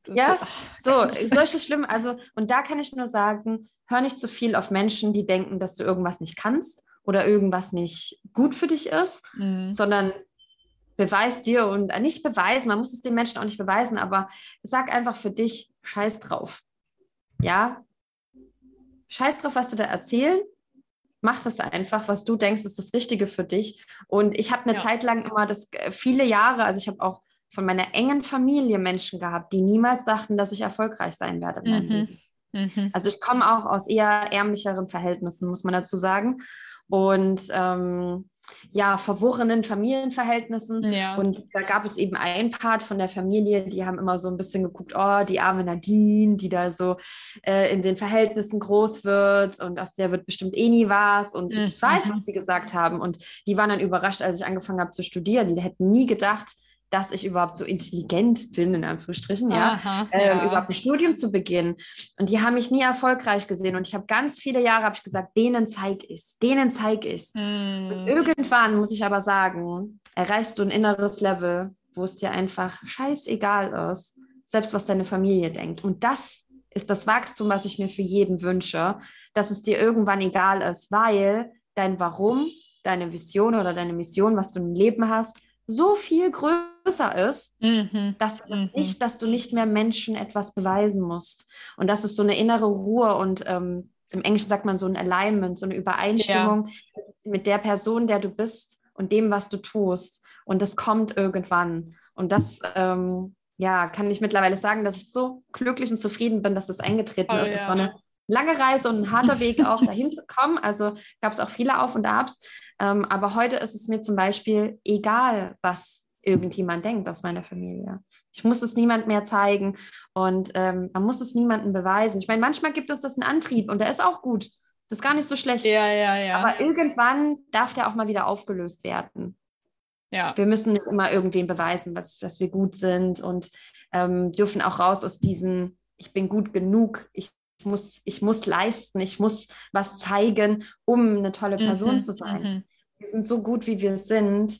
Das ja, so, solche schlimm, also, und da kann ich nur sagen, hör nicht zu so viel auf Menschen, die denken, dass du irgendwas nicht kannst oder irgendwas nicht gut für dich ist, mhm. sondern beweis dir und äh, nicht beweisen, man muss es den Menschen auch nicht beweisen, aber sag einfach für dich, scheiß drauf. Ja? Scheiß drauf, was du da erzählen. mach das einfach, was du denkst, ist das Richtige für dich. Und ich habe eine ja. Zeit lang immer das äh, viele Jahre, also ich habe auch von meiner engen Familie Menschen gehabt, die niemals dachten, dass ich erfolgreich sein werde mhm. Mhm. Also ich komme auch aus eher ärmlicheren Verhältnissen, muss man dazu sagen. Und ähm, ja, verworrenen Familienverhältnissen. Ja. Und da gab es eben ein Part von der Familie, die haben immer so ein bisschen geguckt, oh, die arme Nadine, die da so äh, in den Verhältnissen groß wird und aus der wird bestimmt eh nie was. Und mhm. ich weiß, was die gesagt haben. Und die waren dann überrascht, als ich angefangen habe zu studieren. Die hätten nie gedacht, dass ich überhaupt so intelligent bin, in Anführungsstrichen, ja, Aha, ähm, ja. überhaupt ein Studium zu beginnen. Und die haben mich nie erfolgreich gesehen. Und ich habe ganz viele Jahre, habe ich gesagt, denen zeig ich denen zeig ich mm. Und irgendwann muss ich aber sagen, erreichst du ein inneres Level, wo es dir einfach scheißegal ist, selbst was deine Familie denkt. Und das ist das Wachstum, was ich mir für jeden wünsche, dass es dir irgendwann egal ist, weil dein Warum, deine Vision oder deine Mission, was du im Leben hast, so viel größer ist, mhm. dass, mhm. nicht, dass du nicht mehr Menschen etwas beweisen musst. Und das ist so eine innere Ruhe und ähm, im Englischen sagt man so ein Alignment, so eine Übereinstimmung ja. mit der Person, der du bist und dem, was du tust. Und das kommt irgendwann. Und das, ähm, ja, kann ich mittlerweile sagen, dass ich so glücklich und zufrieden bin, dass das eingetreten oh, ist. Es ja. war eine lange Reise und ein harter Weg auch dahin zu kommen. Also gab es auch viele Auf und Abs. Ähm, aber heute ist es mir zum Beispiel egal, was irgendjemand denkt aus meiner Familie. Ich muss es niemand mehr zeigen und ähm, man muss es niemandem beweisen. Ich meine, manchmal gibt uns das einen Antrieb und der ist auch gut. Das ist gar nicht so schlecht. Ja, ja, ja. Aber irgendwann darf der auch mal wieder aufgelöst werden. Ja. Wir müssen nicht immer irgendwem beweisen, dass, dass wir gut sind und ähm, dürfen auch raus aus diesem, ich bin gut genug, ich muss, ich muss leisten, ich muss was zeigen, um eine tolle Person mhm, zu sein. Mhm. Wir sind so gut, wie wir sind,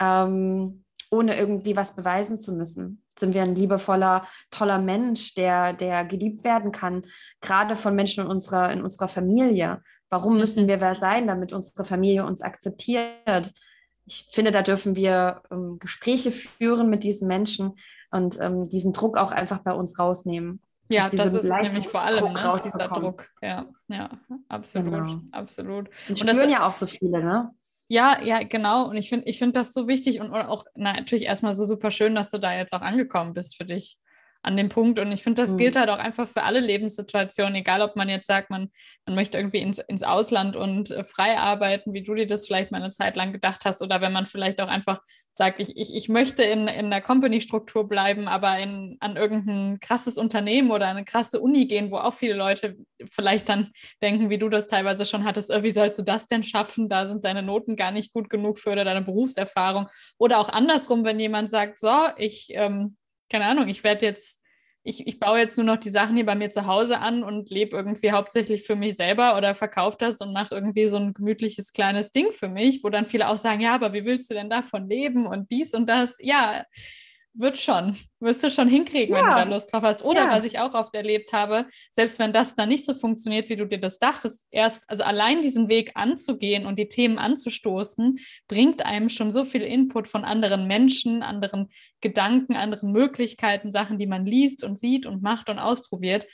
ähm, ohne irgendwie was beweisen zu müssen. Sind wir ein liebevoller, toller Mensch, der, der geliebt werden kann, gerade von Menschen in unserer, in unserer Familie. Warum mhm. müssen wir wer sein, damit unsere Familie uns akzeptiert? Ich finde, da dürfen wir ähm, Gespräche führen mit diesen Menschen und ähm, diesen Druck auch einfach bei uns rausnehmen. Ja, das ist nämlich vor allem ne, dieser Druck. Ja, ja, absolut, genau. absolut. Und, und spüren das, ja auch so viele, ne? Ja, ja, genau. Und ich finde ich find das so wichtig und auch na, natürlich erstmal so super schön, dass du da jetzt auch angekommen bist für dich an dem Punkt. Und ich finde, das mhm. gilt halt auch einfach für alle Lebenssituationen, egal ob man jetzt sagt, man, man möchte irgendwie ins, ins Ausland und äh, frei arbeiten, wie du dir das vielleicht mal eine Zeit lang gedacht hast, oder wenn man vielleicht auch einfach sagt, ich, ich, ich möchte in, in der Company-Struktur bleiben, aber in, an irgendein krasses Unternehmen oder eine krasse Uni gehen, wo auch viele Leute vielleicht dann denken, wie du das teilweise schon hattest, äh, wie sollst du das denn schaffen? Da sind deine Noten gar nicht gut genug für oder deine Berufserfahrung. Oder auch andersrum, wenn jemand sagt, so, ich ähm, keine Ahnung, ich werde jetzt, ich, ich baue jetzt nur noch die Sachen hier bei mir zu Hause an und lebe irgendwie hauptsächlich für mich selber oder verkaufe das und mache irgendwie so ein gemütliches kleines Ding für mich, wo dann viele auch sagen, ja, aber wie willst du denn davon leben und dies und das? Ja, wird schon. Wirst du schon hinkriegen, ja. wenn du da Lust drauf hast. Oder ja. was ich auch oft erlebt habe, selbst wenn das dann nicht so funktioniert, wie du dir das dachtest, erst, also allein diesen Weg anzugehen und die Themen anzustoßen, bringt einem schon so viel Input von anderen Menschen, anderen Gedanken, anderen Möglichkeiten, Sachen, die man liest und sieht und macht und ausprobiert,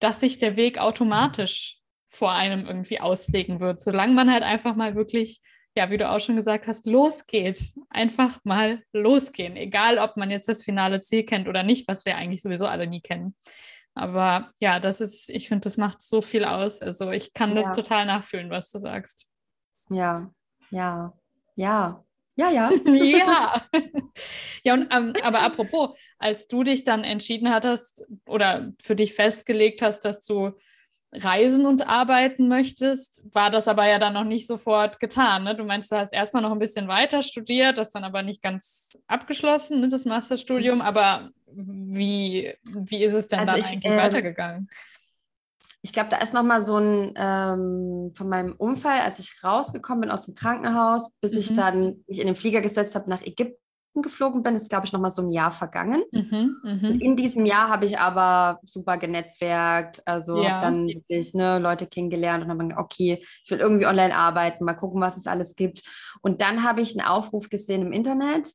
dass sich der Weg automatisch vor einem irgendwie auslegen wird, solange man halt einfach mal wirklich ja, wie du auch schon gesagt hast, losgeht. Einfach mal losgehen. Egal, ob man jetzt das finale Ziel kennt oder nicht, was wir eigentlich sowieso alle nie kennen. Aber ja, das ist, ich finde, das macht so viel aus. Also ich kann ja. das total nachfühlen, was du sagst. Ja, ja, ja. Ja, ja. ja. ja, und ähm, aber apropos, als du dich dann entschieden hattest oder für dich festgelegt hast, dass du reisen und arbeiten möchtest, war das aber ja dann noch nicht sofort getan. Ne? Du meinst, du hast erstmal noch ein bisschen weiter studiert, das dann aber nicht ganz abgeschlossen, ne, das Masterstudium. Aber wie, wie ist es denn also dann ich, eigentlich äh, weitergegangen? Ich glaube, da ist nochmal so ein ähm, von meinem Unfall, als ich rausgekommen bin aus dem Krankenhaus, bis mhm. ich dann mich in den Flieger gesetzt habe nach Ägypten geflogen bin, ist, glaube ich, noch mal so ein Jahr vergangen. Mhm, mh. In diesem Jahr habe ich aber super genetzwerkt, also ja. dann wirklich ne, Leute kennengelernt und habe gedacht, okay, ich will irgendwie online arbeiten, mal gucken, was es alles gibt. Und dann habe ich einen Aufruf gesehen im Internet,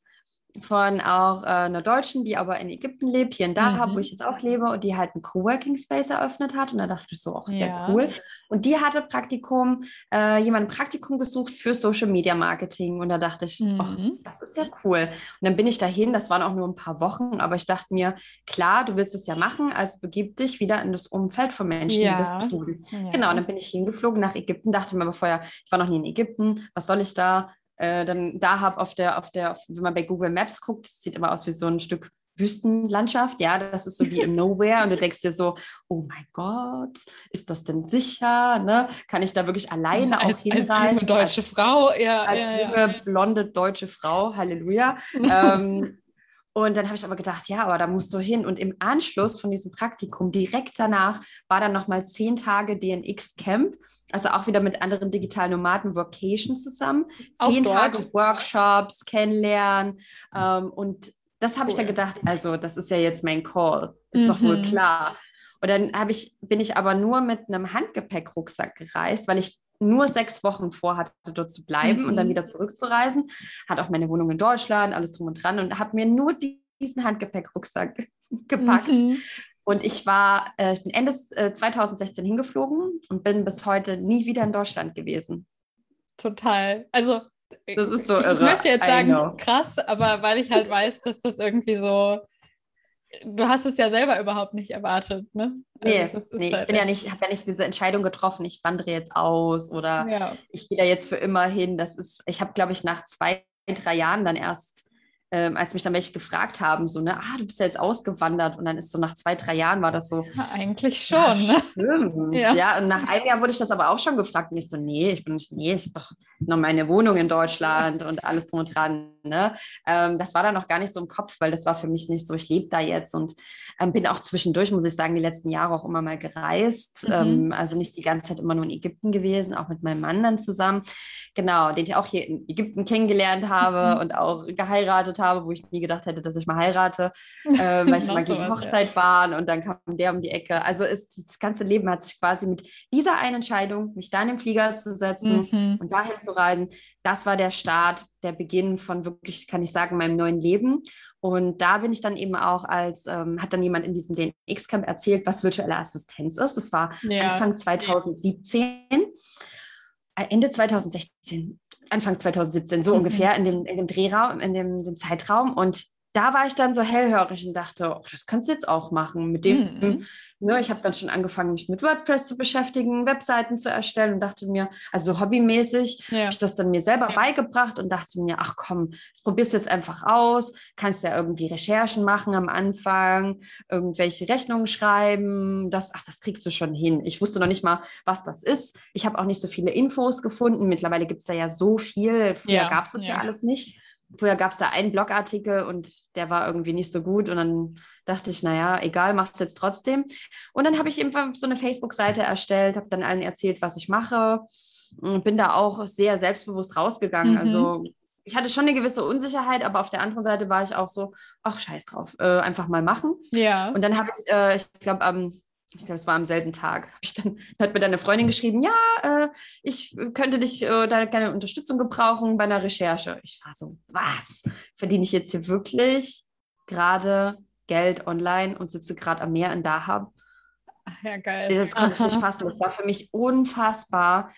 von auch äh, einer Deutschen, die aber in Ägypten lebt, hier in Dahab, mhm. wo ich jetzt auch lebe, und die halt einen Coworking Space eröffnet hat. Und da dachte ich so, auch sehr ja. cool. Und die hatte Praktikum, äh, jemand Praktikum gesucht für Social Media Marketing. Und da dachte ich, mhm. ach, das ist ja cool. Und dann bin ich dahin, das waren auch nur ein paar Wochen, aber ich dachte mir, klar, du willst es ja machen, also begib dich wieder in das Umfeld von Menschen, ja. die das tun. Ja. Genau, und dann bin ich hingeflogen nach Ägypten, dachte mir aber vorher, ich war noch nie in Ägypten, was soll ich da? Äh, dann da habe auf der, auf der, wenn man bei Google Maps guckt, sieht immer aus wie so ein Stück Wüstenlandschaft, ja, das ist so wie im Nowhere und du denkst dir so, oh mein Gott, ist das denn sicher, ne? Kann ich da wirklich alleine als, auch hinreisen? Als junge deutsche Frau, ja. Als ja, junge, ja. blonde deutsche Frau, Halleluja. ähm, und dann habe ich aber gedacht, ja, aber da musst du hin. Und im Anschluss von diesem Praktikum, direkt danach, war dann nochmal zehn Tage DNX-Camp, also auch wieder mit anderen digitalen Nomaden Vocation zusammen. Zehn Tage Workshops, kennenlernen. Ähm, und das habe cool. ich dann gedacht, also das ist ja jetzt mein Call, ist mhm. doch wohl mhm. klar. Und dann ich, bin ich aber nur mit einem Handgepäckrucksack gereist, weil ich nur sechs Wochen vorhatte, dort zu bleiben mhm. und dann mhm. wieder zurückzureisen. Hat auch meine Wohnung in Deutschland, alles drum und dran und habe mir nur diesen Handgepäckrucksack gepackt. Mhm. Und ich war, äh, ich bin Ende äh, 2016 hingeflogen und bin bis heute nie wieder in Deutschland gewesen. Total. Also das ist so irre. Ich möchte jetzt sagen, krass, aber weil ich halt weiß, dass das irgendwie so du hast es ja selber überhaupt nicht erwartet, ne? Also nee, nee halt ich bin ja nicht, habe ja nicht diese Entscheidung getroffen, ich wandere jetzt aus oder ja. ich gehe da jetzt für immer hin. Das ist, ich habe, glaube ich, nach zwei, drei Jahren dann erst ähm, als mich dann welche gefragt haben, so, ne, ah, du bist ja jetzt ausgewandert und dann ist so nach zwei, drei Jahren war das so. Ja, eigentlich schon, ja, ne? Ja. ja, und nach einem Jahr wurde ich das aber auch schon gefragt und ich so, nee, ich bin nicht, nee, ich habe doch noch meine Wohnung in Deutschland und alles drum und dran, ne? Ähm, das war dann noch gar nicht so im Kopf, weil das war für mich nicht so, ich lebe da jetzt und ähm, bin auch zwischendurch, muss ich sagen, die letzten Jahre auch immer mal gereist, mhm. Ähm, also nicht die ganze Zeit immer nur in Ägypten gewesen, auch mit meinem Mann dann zusammen, genau, den ich auch hier in Ägypten kennengelernt habe mhm. und auch geheiratet habe, wo ich nie gedacht hätte, dass ich mal heirate, äh, weil ich mal gegen Hochzeit ja. war und dann kam der um die Ecke. Also ist, das ganze Leben hat sich quasi mit dieser einen Entscheidung, mich da in den Flieger zu setzen mhm. und dahin zu reisen, das war der Start, der Beginn von wirklich, kann ich sagen, meinem neuen Leben. Und da bin ich dann eben auch als, ähm, hat dann jemand in diesem DNX-Camp erzählt, was virtuelle Assistenz ist. Das war ja. Anfang 2017. Äh, Ende 2016, Anfang 2017, so mhm. ungefähr in dem, in dem Drehraum, in dem, dem, Zeitraum. Und da war ich dann so hellhörig und dachte, oh, das kannst du jetzt auch machen. Mit dem, mhm. ne, ich habe dann schon angefangen, mich mit WordPress zu beschäftigen, Webseiten zu erstellen und dachte mir, also so hobbymäßig, ja. habe ich das dann mir selber ja. beigebracht und dachte mir, ach komm, das probierst du jetzt einfach aus, kannst ja irgendwie Recherchen machen am Anfang, irgendwelche Rechnungen schreiben, das, ach, das kriegst du schon hin. Ich wusste noch nicht mal, was das ist. Ich habe auch nicht so viele Infos gefunden. Mittlerweile gibt es da ja so viel. Früher ja. gab es das ja alles nicht früher gab es da einen Blogartikel und der war irgendwie nicht so gut und dann dachte ich, naja, egal, machst du jetzt trotzdem. Und dann habe ich eben so eine Facebook-Seite erstellt, habe dann allen erzählt, was ich mache und bin da auch sehr selbstbewusst rausgegangen. Mhm. Also ich hatte schon eine gewisse Unsicherheit, aber auf der anderen Seite war ich auch so, ach, scheiß drauf, äh, einfach mal machen. Ja. Und dann habe ich, äh, ich glaube, am ich glaube, es war am selben Tag, ich dann, hat mir dann eine Freundin geschrieben, ja, äh, ich könnte dich äh, da gerne Unterstützung gebrauchen bei einer Recherche. Ich war so, was? Verdiene ich jetzt hier wirklich gerade Geld online und sitze gerade am Meer in Dahab? Ja, geil. Das konnte ich nicht fassen. Das war für mich unfassbar.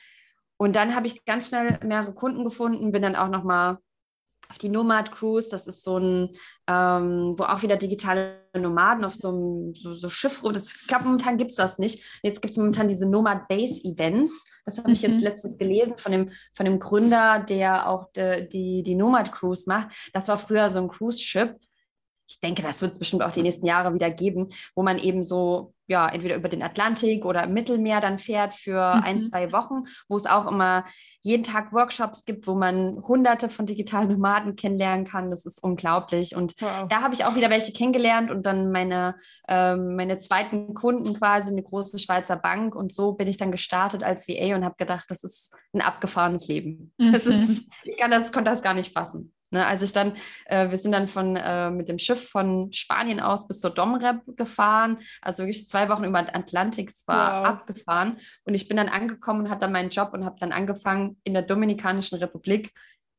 Und dann habe ich ganz schnell mehrere Kunden gefunden, bin dann auch nochmal auf die Nomad Cruise. Das ist so ein, ähm, wo auch wieder digitale Nomaden auf so einem so, so Schiff, das, ich glaube, momentan gibt es das nicht. Jetzt gibt es momentan diese Nomad Base Events. Das habe ich jetzt mhm. letztens gelesen von dem, von dem Gründer, der auch de, die, die Nomad Cruise macht. Das war früher so ein Cruise-Ship ich denke, das wird es bestimmt auch die nächsten Jahre wieder geben, wo man eben so, ja, entweder über den Atlantik oder im Mittelmeer dann fährt für mhm. ein, zwei Wochen, wo es auch immer jeden Tag Workshops gibt, wo man hunderte von digitalen Nomaden kennenlernen kann. Das ist unglaublich. Und wow. da habe ich auch wieder welche kennengelernt und dann meine, ähm, meine zweiten Kunden quasi, eine große Schweizer Bank. Und so bin ich dann gestartet als VA und habe gedacht, das ist ein abgefahrenes Leben. Mhm. Das ist, ich kann das, konnte das gar nicht fassen. Ne, als ich dann, äh, wir sind dann von, äh, mit dem Schiff von Spanien aus bis zur Domrep gefahren, also wirklich zwei Wochen über den Atlantik war wow. abgefahren und ich bin dann angekommen und hatte dann meinen Job und habe dann angefangen in der Dominikanischen Republik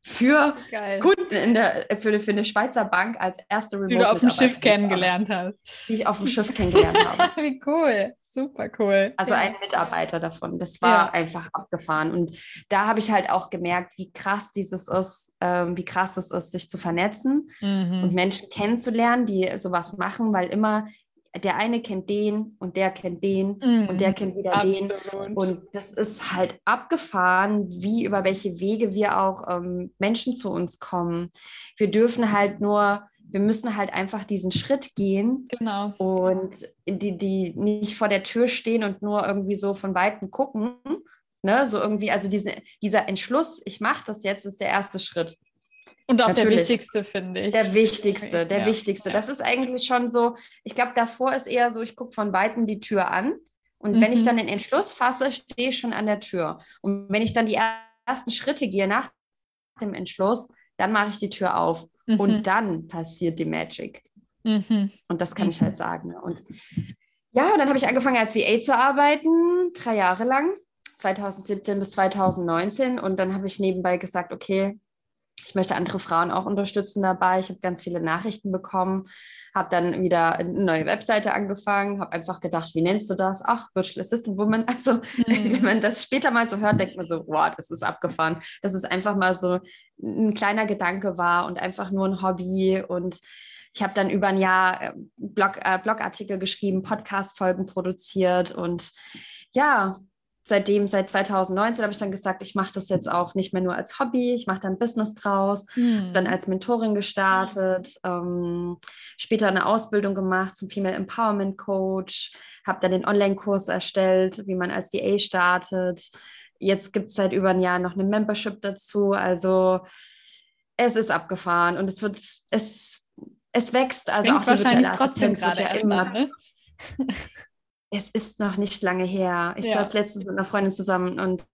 für Geil. Kunden in der, für, für eine Schweizer Bank als erste Remote Die du auf dem Schiff kennengelernt hast. Die ich auf dem Schiff kennengelernt habe. Wie cool. Super cool. Also ein Mitarbeiter davon. Das war ja. einfach abgefahren. Und da habe ich halt auch gemerkt, wie krass dieses ist, ähm, wie krass es ist, sich zu vernetzen mhm. und Menschen kennenzulernen, die sowas machen, weil immer der eine kennt den und der kennt den mm, und der mhm. kennt wieder absolut. den. Und das ist halt abgefahren, wie über welche Wege wir auch ähm, Menschen zu uns kommen. Wir dürfen halt nur, wir müssen halt einfach diesen Schritt gehen. Genau. Und die, die nicht vor der Tür stehen und nur irgendwie so von Weitem gucken. Ne? So irgendwie, also diese, dieser Entschluss, ich mache das jetzt, ist der erste Schritt. Und auch Natürlich. der wichtigste, finde ich. Der wichtigste, der ja. wichtigste. Das ist eigentlich schon so, ich glaube, davor ist eher so, ich gucke von Weitem die Tür an und mhm. wenn ich mhm. dann den Entschluss fasse, stehe ich schon an der Tür. Und wenn ich dann die ersten Schritte gehe nach dem Entschluss, dann mache ich die Tür auf mhm. und dann passiert die Magic. Mhm. Und das kann ich halt sagen. Ne? Und ja, dann habe ich angefangen als VA zu arbeiten, drei Jahre lang. 2017 bis 2019 und dann habe ich nebenbei gesagt, okay, ich möchte andere Frauen auch unterstützen dabei. Ich habe ganz viele Nachrichten bekommen, habe dann wieder eine neue Webseite angefangen, habe einfach gedacht, wie nennst du das? Ach, Virtual Assistant Woman. Also, mhm. wenn man das später mal so hört, denkt man so, wow, das ist abgefahren. Dass es einfach mal so ein kleiner Gedanke war und einfach nur ein Hobby. Und ich habe dann über ein Jahr äh, Blog, äh, Blogartikel geschrieben, Podcast-Folgen produziert und ja, seitdem, seit 2019 habe ich dann gesagt, ich mache das jetzt auch nicht mehr nur als Hobby, ich mache dann Business draus, hm. dann als Mentorin gestartet, ähm, später eine Ausbildung gemacht zum Female Empowerment Coach, habe dann den Online-Kurs erstellt, wie man als VA startet. Jetzt gibt es seit über ein Jahr noch eine Membership dazu. Also es ist abgefahren und es wird, es, es wächst. Also auch wahrscheinlich trotzdem gerade ja immer. Ne? es ist noch nicht lange her. Ich ja. saß letztens mit einer Freundin zusammen und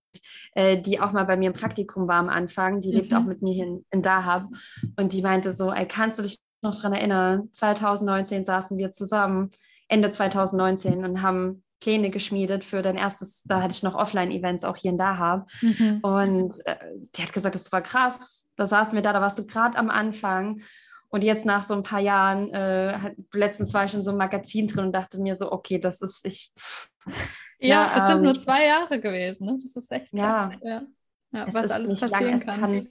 äh, die auch mal bei mir im Praktikum war am Anfang. Die mhm. lebt auch mit mir hier in, in Dahab. Und die meinte so, ey, kannst du dich noch daran erinnern? 2019 saßen wir zusammen, Ende 2019 und haben Pläne geschmiedet für dein erstes, da hatte ich noch Offline-Events auch hier in Dahab. Mhm. Und äh, die hat gesagt, das war krass. Da saßen wir da, da warst du gerade am Anfang und jetzt nach so ein paar Jahren, äh, letztens war ich in so einem Magazin drin und dachte mir so, okay, das ist, ich. Ja, ja es ähm, sind nur zwei Jahre gewesen, ne? Das ist echt krass. Ja, ja. ja was alles passieren lang, kann. kann.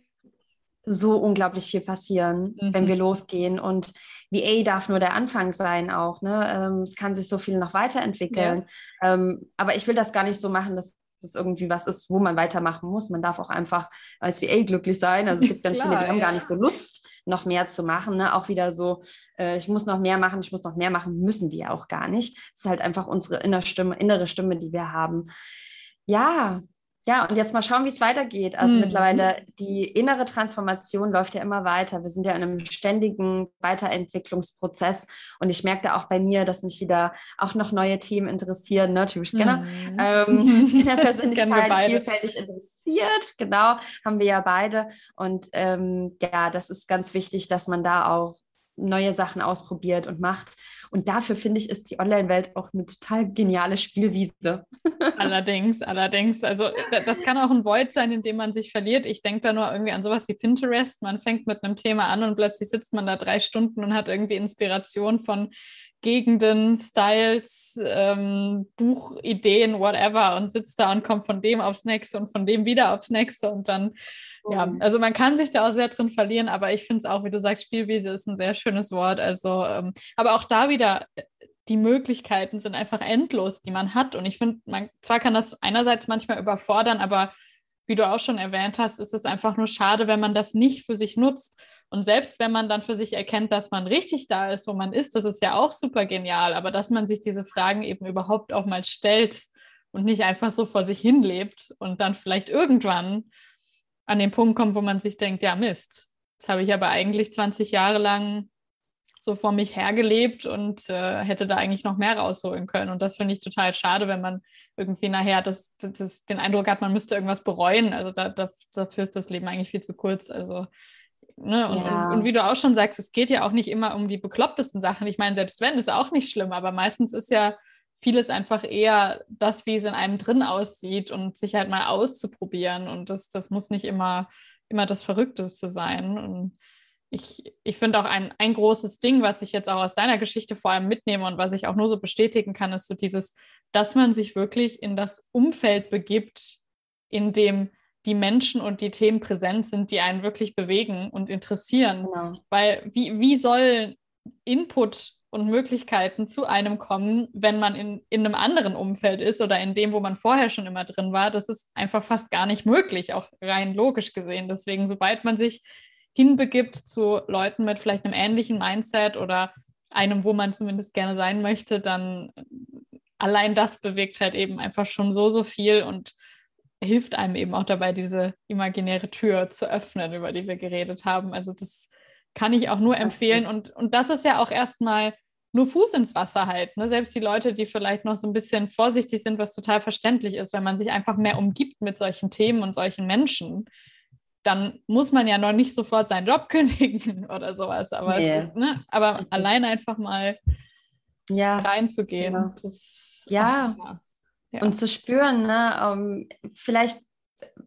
So unglaublich viel passieren, mhm. wenn wir losgehen. Und VA darf nur der Anfang sein auch. Ne? Ähm, es kann sich so viel noch weiterentwickeln. Ja. Ähm, aber ich will das gar nicht so machen, dass das irgendwie was ist, wo man weitermachen muss. Man darf auch einfach als VA glücklich sein. Also es gibt ganz Klar, viele, die haben gar nicht so Lust, noch mehr zu machen. Ne? Auch wieder so, äh, ich muss noch mehr machen, ich muss noch mehr machen, müssen wir auch gar nicht. Es ist halt einfach unsere innere Stimme, innere Stimme, die wir haben. Ja, ja, und jetzt mal schauen, wie es weitergeht. Also mhm. mittlerweile, die innere Transformation läuft ja immer weiter. Wir sind ja in einem ständigen Weiterentwicklungsprozess. Und ich merke da auch bei mir, dass mich wieder auch noch neue Themen interessieren, ne? Typisch Scanner. Mhm. Ähm, Scanner-Persönlichkeit vielfältig interessiert. Genau, haben wir ja beide. Und ähm, ja, das ist ganz wichtig, dass man da auch neue Sachen ausprobiert und macht. Und dafür finde ich, ist die Online-Welt auch eine total geniale Spielwiese. Allerdings, allerdings. Also das kann auch ein Void sein, in dem man sich verliert. Ich denke da nur irgendwie an sowas wie Pinterest. Man fängt mit einem Thema an und plötzlich sitzt man da drei Stunden und hat irgendwie Inspiration von Gegenden, Styles, ähm, Buchideen, whatever und sitzt da und kommt von dem aufs nächste und von dem wieder aufs nächste und dann, oh. ja, also man kann sich da auch sehr drin verlieren, aber ich finde es auch, wie du sagst, Spielwiese ist ein sehr schönes Wort, also, ähm, aber auch da wieder, äh, die Möglichkeiten sind einfach endlos, die man hat und ich finde, man, zwar kann das einerseits manchmal überfordern, aber wie du auch schon erwähnt hast, ist es einfach nur schade, wenn man das nicht für sich nutzt und selbst wenn man dann für sich erkennt, dass man richtig da ist, wo man ist, das ist ja auch super genial. Aber dass man sich diese Fragen eben überhaupt auch mal stellt und nicht einfach so vor sich hin lebt und dann vielleicht irgendwann an den Punkt kommt, wo man sich denkt, ja Mist, jetzt habe ich aber eigentlich 20 Jahre lang so vor mich hergelebt und äh, hätte da eigentlich noch mehr rausholen können. Und das finde ich total schade, wenn man irgendwie nachher das, das, das, den Eindruck hat, man müsste irgendwas bereuen. Also da, da, dafür ist das Leben eigentlich viel zu kurz. Also Ne? Und, ja. und, und, wie du auch schon sagst, es geht ja auch nicht immer um die beklopptesten Sachen. Ich meine, selbst wenn, ist auch nicht schlimm, aber meistens ist ja vieles einfach eher das, wie es in einem drin aussieht und sich halt mal auszuprobieren. Und das, das muss nicht immer immer das Verrückteste sein. Und ich, ich finde auch ein, ein großes Ding, was ich jetzt auch aus seiner Geschichte vor allem mitnehme und was ich auch nur so bestätigen kann, ist so dieses, dass man sich wirklich in das Umfeld begibt, in dem die Menschen und die Themen präsent sind, die einen wirklich bewegen und interessieren. Genau. Weil wie, wie soll Input und Möglichkeiten zu einem kommen, wenn man in, in einem anderen Umfeld ist oder in dem, wo man vorher schon immer drin war. Das ist einfach fast gar nicht möglich, auch rein logisch gesehen. Deswegen, sobald man sich hinbegibt zu Leuten mit vielleicht einem ähnlichen Mindset oder einem, wo man zumindest gerne sein möchte, dann allein das bewegt halt eben einfach schon so, so viel und hilft einem eben auch dabei, diese imaginäre Tür zu öffnen, über die wir geredet haben. Also das kann ich auch nur empfehlen. Und, und das ist ja auch erstmal nur Fuß ins Wasser halt. Ne? Selbst die Leute, die vielleicht noch so ein bisschen vorsichtig sind, was total verständlich ist, wenn man sich einfach mehr umgibt mit solchen Themen und solchen Menschen, dann muss man ja noch nicht sofort seinen Job kündigen oder sowas. Aber, nee. ist, ne? aber allein einfach mal ja. reinzugehen. Genau. Das, ja. Ach, ja. Ja. Und zu spüren, ne? Um, vielleicht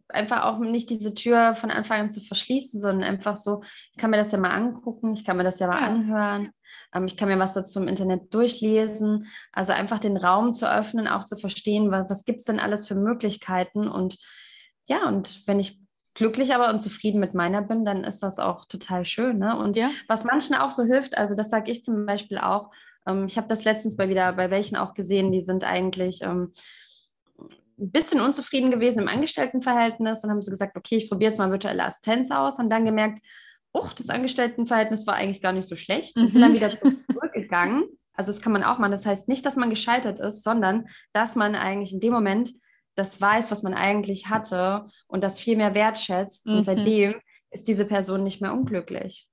einfach auch nicht diese Tür von Anfang an zu verschließen, sondern einfach so, ich kann mir das ja mal angucken, ich kann mir das ja mal ja. anhören, ähm, ich kann mir was dazu im Internet durchlesen. Also einfach den Raum zu öffnen, auch zu verstehen, was, was gibt es denn alles für Möglichkeiten. Und ja, und wenn ich glücklich aber und zufrieden mit meiner bin, dann ist das auch total schön. Ne? Und ja. was manchen auch so hilft, also das sage ich zum Beispiel auch, ähm, ich habe das letztens bei wieder bei welchen auch gesehen, die sind eigentlich ähm, ein bisschen unzufrieden gewesen im Angestelltenverhältnis. Dann haben sie gesagt, okay, ich probiere jetzt mal virtuelle Assistenz aus. Haben dann gemerkt, oh, das Angestelltenverhältnis war eigentlich gar nicht so schlecht. Und mhm. sind dann wieder zurückgegangen. Also das kann man auch machen. Das heißt nicht, dass man gescheitert ist, sondern dass man eigentlich in dem Moment das weiß, was man eigentlich hatte und das viel mehr wertschätzt. Mhm. Und seitdem ist diese Person nicht mehr unglücklich.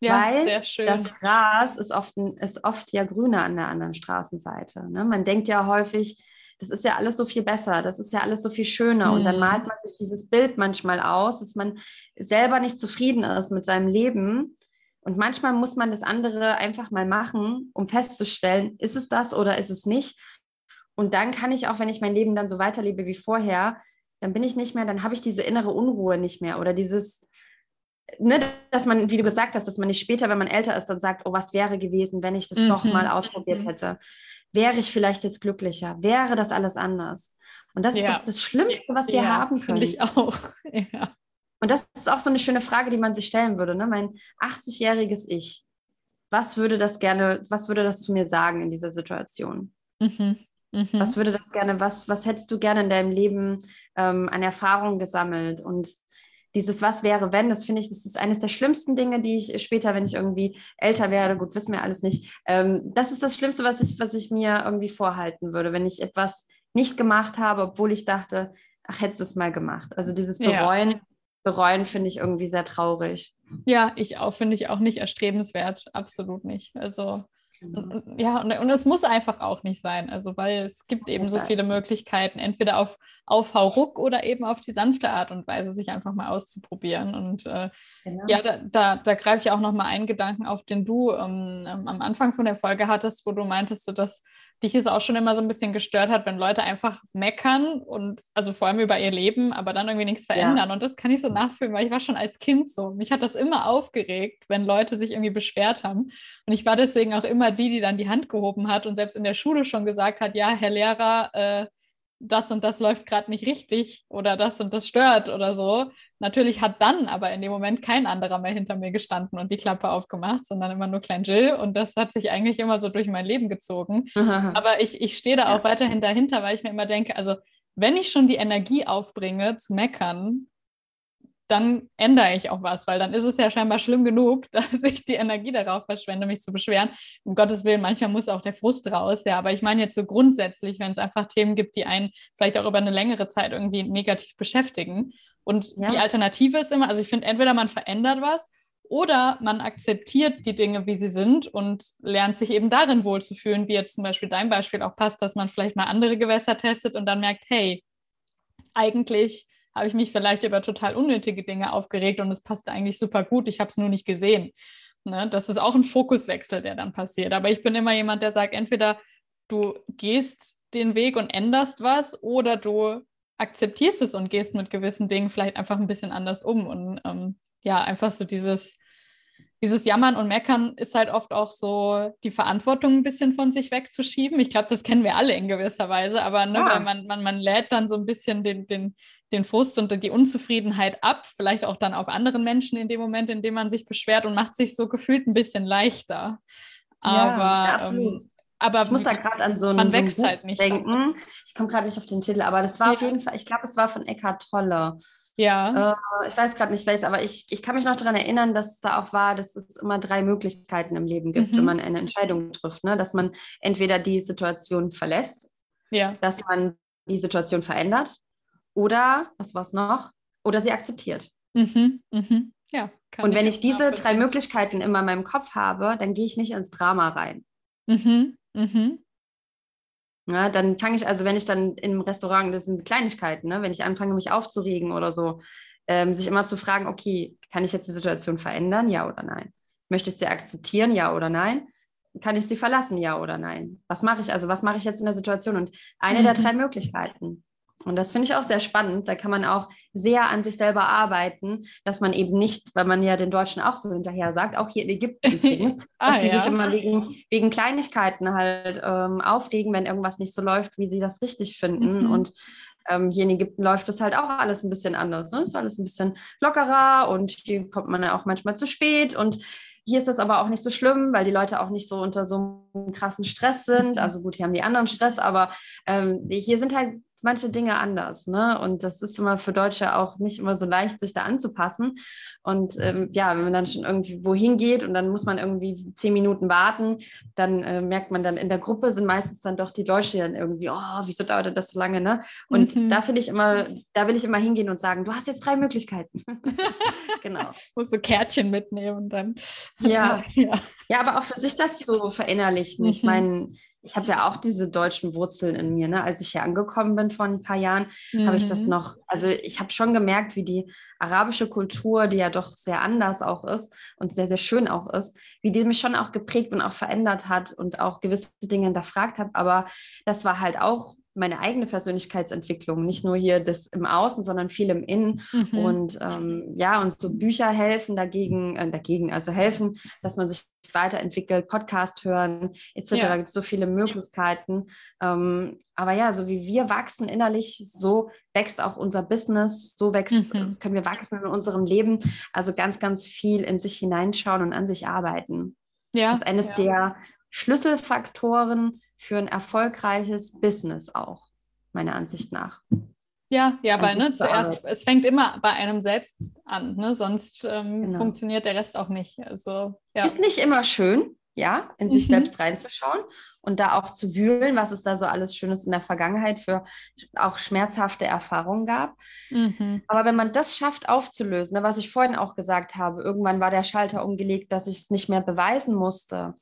Ja, Weil das Gras ist oft, ist oft ja grüner an der anderen Straßenseite. Ne? Man denkt ja häufig, das ist ja alles so viel besser, das ist ja alles so viel schöner. Mhm. Und dann mhm. malt man sich dieses Bild manchmal aus, dass man selber nicht zufrieden ist mit seinem Leben. Und manchmal muss man das andere einfach mal machen, um festzustellen, ist es das oder ist es nicht. Und dann kann ich auch, wenn ich mein Leben dann so weiterlebe wie vorher, dann bin ich nicht mehr, dann habe ich diese innere Unruhe nicht mehr oder dieses, ne, dass man, wie du gesagt hast, dass man nicht später, wenn man älter ist, dann sagt, oh, was wäre gewesen, wenn ich das mhm. doch mal ausprobiert mhm. hätte wäre ich vielleicht jetzt glücklicher? Wäre das alles anders? Und das ja. ist doch das Schlimmste, was wir ja, haben können. Finde ich auch. Ja. Und das ist auch so eine schöne Frage, die man sich stellen würde. Ne? Mein 80-jähriges Ich, was würde das gerne, was würde das zu mir sagen in dieser Situation? Mhm. Mhm. Was würde das gerne, was, was hättest du gerne in deinem Leben ähm, an Erfahrungen gesammelt? Und dieses Was wäre, wenn, das finde ich, das ist eines der schlimmsten Dinge, die ich später, wenn ich irgendwie älter werde, gut, wissen wir alles nicht, ähm, das ist das Schlimmste, was ich, was ich mir irgendwie vorhalten würde, wenn ich etwas nicht gemacht habe, obwohl ich dachte, ach, hättest du es mal gemacht. Also dieses Bereuen, ja. Bereuen finde ich irgendwie sehr traurig. Ja, ich auch, finde ich auch nicht erstrebenswert, absolut nicht. Also Genau. Ja, und, und es muss einfach auch nicht sein. Also, weil es gibt eben so viele Möglichkeiten, entweder auf, auf Hauruck oder eben auf die sanfte Art und Weise, sich einfach mal auszuprobieren. Und äh, genau. ja, da, da, da greife ich auch noch mal einen Gedanken auf, den du ähm, am Anfang von der Folge hattest, wo du meintest, so dass dich es auch schon immer so ein bisschen gestört hat, wenn Leute einfach meckern und also vor allem über ihr Leben, aber dann irgendwie nichts verändern. Ja. Und das kann ich so nachfühlen, weil ich war schon als Kind so. Mich hat das immer aufgeregt, wenn Leute sich irgendwie beschwert haben. Und ich war deswegen auch immer die, die dann die Hand gehoben hat und selbst in der Schule schon gesagt hat, ja, Herr Lehrer, äh, das und das läuft gerade nicht richtig oder das und das stört oder so. Natürlich hat dann aber in dem Moment kein anderer mehr hinter mir gestanden und die Klappe aufgemacht, sondern immer nur Klein Jill. Und das hat sich eigentlich immer so durch mein Leben gezogen. aber ich, ich stehe da auch weiterhin dahinter, weil ich mir immer denke, also wenn ich schon die Energie aufbringe zu meckern, dann ändere ich auch was, weil dann ist es ja scheinbar schlimm genug, dass ich die Energie darauf verschwende, mich zu beschweren. Um Gottes Willen, manchmal muss auch der Frust raus, ja, aber ich meine jetzt so grundsätzlich, wenn es einfach Themen gibt, die einen vielleicht auch über eine längere Zeit irgendwie negativ beschäftigen. Und ja. die Alternative ist immer, also ich finde, entweder man verändert was oder man akzeptiert die Dinge, wie sie sind und lernt sich eben darin wohlzufühlen, wie jetzt zum Beispiel dein Beispiel auch passt, dass man vielleicht mal andere Gewässer testet und dann merkt, hey, eigentlich habe ich mich vielleicht über total unnötige Dinge aufgeregt und es passte eigentlich super gut. Ich habe es nur nicht gesehen. Ne? Das ist auch ein Fokuswechsel, der dann passiert. Aber ich bin immer jemand, der sagt, entweder du gehst den Weg und änderst was oder du akzeptierst es und gehst mit gewissen Dingen vielleicht einfach ein bisschen anders um. Und ähm, ja, einfach so dieses, dieses Jammern und Meckern ist halt oft auch so die Verantwortung ein bisschen von sich wegzuschieben. Ich glaube, das kennen wir alle in gewisser Weise, aber ne, ja. man, man, man lädt dann so ein bisschen den, den, den Frust und die Unzufriedenheit ab, vielleicht auch dann auf anderen Menschen in dem Moment, in dem man sich beschwert und macht sich so gefühlt ein bisschen leichter. Aber, ja, absolut. Ähm, aber ich muss da gerade an so einen, man wächst so halt nicht denken. Ich komme gerade nicht auf den Titel, aber das war ja. auf jeden Fall, ich glaube, es war von Eckhart Tolle. Ja. Äh, ich weiß gerade nicht welches, aber ich, ich kann mich noch daran erinnern, dass es da auch war, dass es immer drei Möglichkeiten im Leben gibt, mhm. wenn man eine Entscheidung trifft. Ne? Dass man entweder die Situation verlässt, ja. dass man die Situation verändert oder, was war es noch, oder sie akzeptiert. Mhm. Mhm. Ja, Und wenn ich diese drei Möglichkeiten immer in meinem Kopf habe, dann gehe ich nicht ins Drama rein. Mhm. Mhm. Ja, dann fange ich, also wenn ich dann im Restaurant, das sind Kleinigkeiten, ne, wenn ich anfange, mich aufzuregen oder so, ähm, sich immer zu fragen, okay, kann ich jetzt die Situation verändern, ja oder nein? Möchte ich sie akzeptieren, ja oder nein? Kann ich sie verlassen, ja oder nein? Was mache ich, also was mache ich jetzt in der Situation? Und eine mhm. der drei Möglichkeiten und das finde ich auch sehr spannend. Da kann man auch sehr an sich selber arbeiten, dass man eben nicht, weil man ja den Deutschen auch so hinterher sagt, auch hier in Ägypten übrigens, ah, dass die ja. sich immer wegen, wegen Kleinigkeiten halt ähm, aufregen, wenn irgendwas nicht so läuft, wie sie das richtig finden. Mhm. Und ähm, hier in Ägypten läuft das halt auch alles ein bisschen anders. Ne? Ist alles ein bisschen lockerer und hier kommt man ja auch manchmal zu spät und hier ist das aber auch nicht so schlimm, weil die Leute auch nicht so unter so einem krassen Stress sind. Mhm. Also gut, hier haben die anderen Stress, aber ähm, hier sind halt manche Dinge anders. Ne? Und das ist immer für Deutsche auch nicht immer so leicht, sich da anzupassen. Und ähm, ja, wenn man dann schon irgendwie wohin geht und dann muss man irgendwie zehn Minuten warten, dann äh, merkt man dann in der Gruppe sind meistens dann doch die Deutsche dann irgendwie, oh, wieso dauert das so lange? Ne? Und mhm. da finde ich immer, da will ich immer hingehen und sagen, du hast jetzt drei Möglichkeiten. genau. Musst du Kärtchen mitnehmen dann. Ja. ja. ja, aber auch für sich das zu verinnerlichen. Mhm. Ich meine, ich habe ja auch diese deutschen Wurzeln in mir. Ne? Als ich hier angekommen bin vor ein paar Jahren, mhm. habe ich das mhm. noch, also ich habe schon gemerkt, wie die arabische Kultur, die ja doch sehr anders auch ist und sehr, sehr schön auch ist, wie die mich schon auch geprägt und auch verändert hat und auch gewisse Dinge hinterfragt habe. Aber das war halt auch meine eigene Persönlichkeitsentwicklung, nicht nur hier das im Außen, sondern viel im Innen. Mhm. Und ähm, ja, und so Bücher helfen dagegen, äh, dagegen, also helfen, dass man sich weiterentwickelt, Podcast hören, etc. Ja. gibt so viele Möglichkeiten. Ähm, aber ja, so wie wir wachsen innerlich, so wächst auch unser Business, so wächst, mhm. können wir wachsen in unserem Leben. Also ganz, ganz viel in sich hineinschauen und an sich arbeiten. Ja. Das ist eines ja. der Schlüsselfaktoren für ein erfolgreiches Business auch, meiner Ansicht nach. Ja, ja, weil ne, zuerst, es fängt immer bei einem selbst an, ne? sonst ähm, genau. funktioniert der Rest auch nicht. Also, ja. Ist nicht immer schön, ja, in sich mhm. selbst reinzuschauen und da auch zu wühlen, was es da so alles Schönes in der Vergangenheit für auch schmerzhafte Erfahrungen gab. Mhm. Aber wenn man das schafft aufzulösen, ne, was ich vorhin auch gesagt habe, irgendwann war der Schalter umgelegt, dass ich es nicht mehr beweisen musste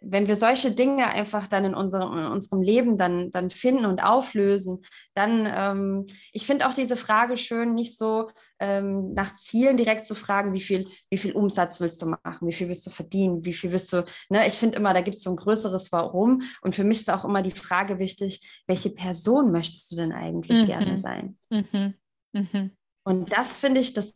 wenn wir solche Dinge einfach dann in unserem, in unserem Leben dann, dann finden und auflösen, dann, ähm, ich finde auch diese Frage schön, nicht so ähm, nach Zielen direkt zu fragen, wie viel, wie viel Umsatz willst du machen, wie viel willst du verdienen, wie viel willst du, ne? ich finde immer, da gibt es so ein größeres Warum und für mich ist auch immer die Frage wichtig, welche Person möchtest du denn eigentlich mhm. gerne sein? Mhm. Mhm. Und das finde ich, das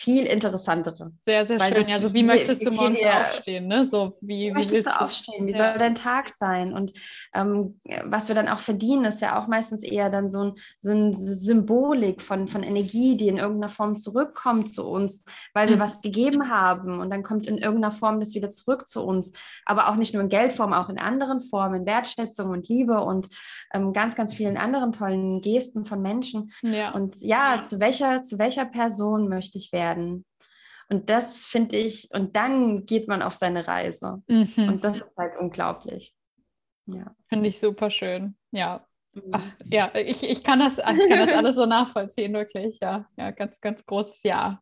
viel interessantere. Sehr, sehr schön. Ja, so wie, wie möchtest du morgens dir, aufstehen? Ne? So, wie, wie möchtest du aufstehen? Wie ja. soll dein Tag sein? Und ähm, was wir dann auch verdienen, ist ja auch meistens eher dann so, ein, so eine Symbolik von, von Energie, die in irgendeiner Form zurückkommt zu uns, weil wir mhm. was gegeben haben und dann kommt in irgendeiner Form das wieder zurück zu uns. Aber auch nicht nur in Geldform, auch in anderen Formen, Wertschätzung und Liebe und ähm, ganz, ganz vielen anderen tollen Gesten von Menschen. Ja. Und ja, zu welcher, zu welcher Person möchte ich werden? Werden. Und das finde ich, und dann geht man auf seine Reise. Mhm. Und das ist halt unglaublich. Ja. Finde ich super schön. Ja. Mhm. Ach, ja, ich, ich, kann das, ich kann das alles so nachvollziehen, wirklich. Ja, ja, ganz, ganz großes Ja.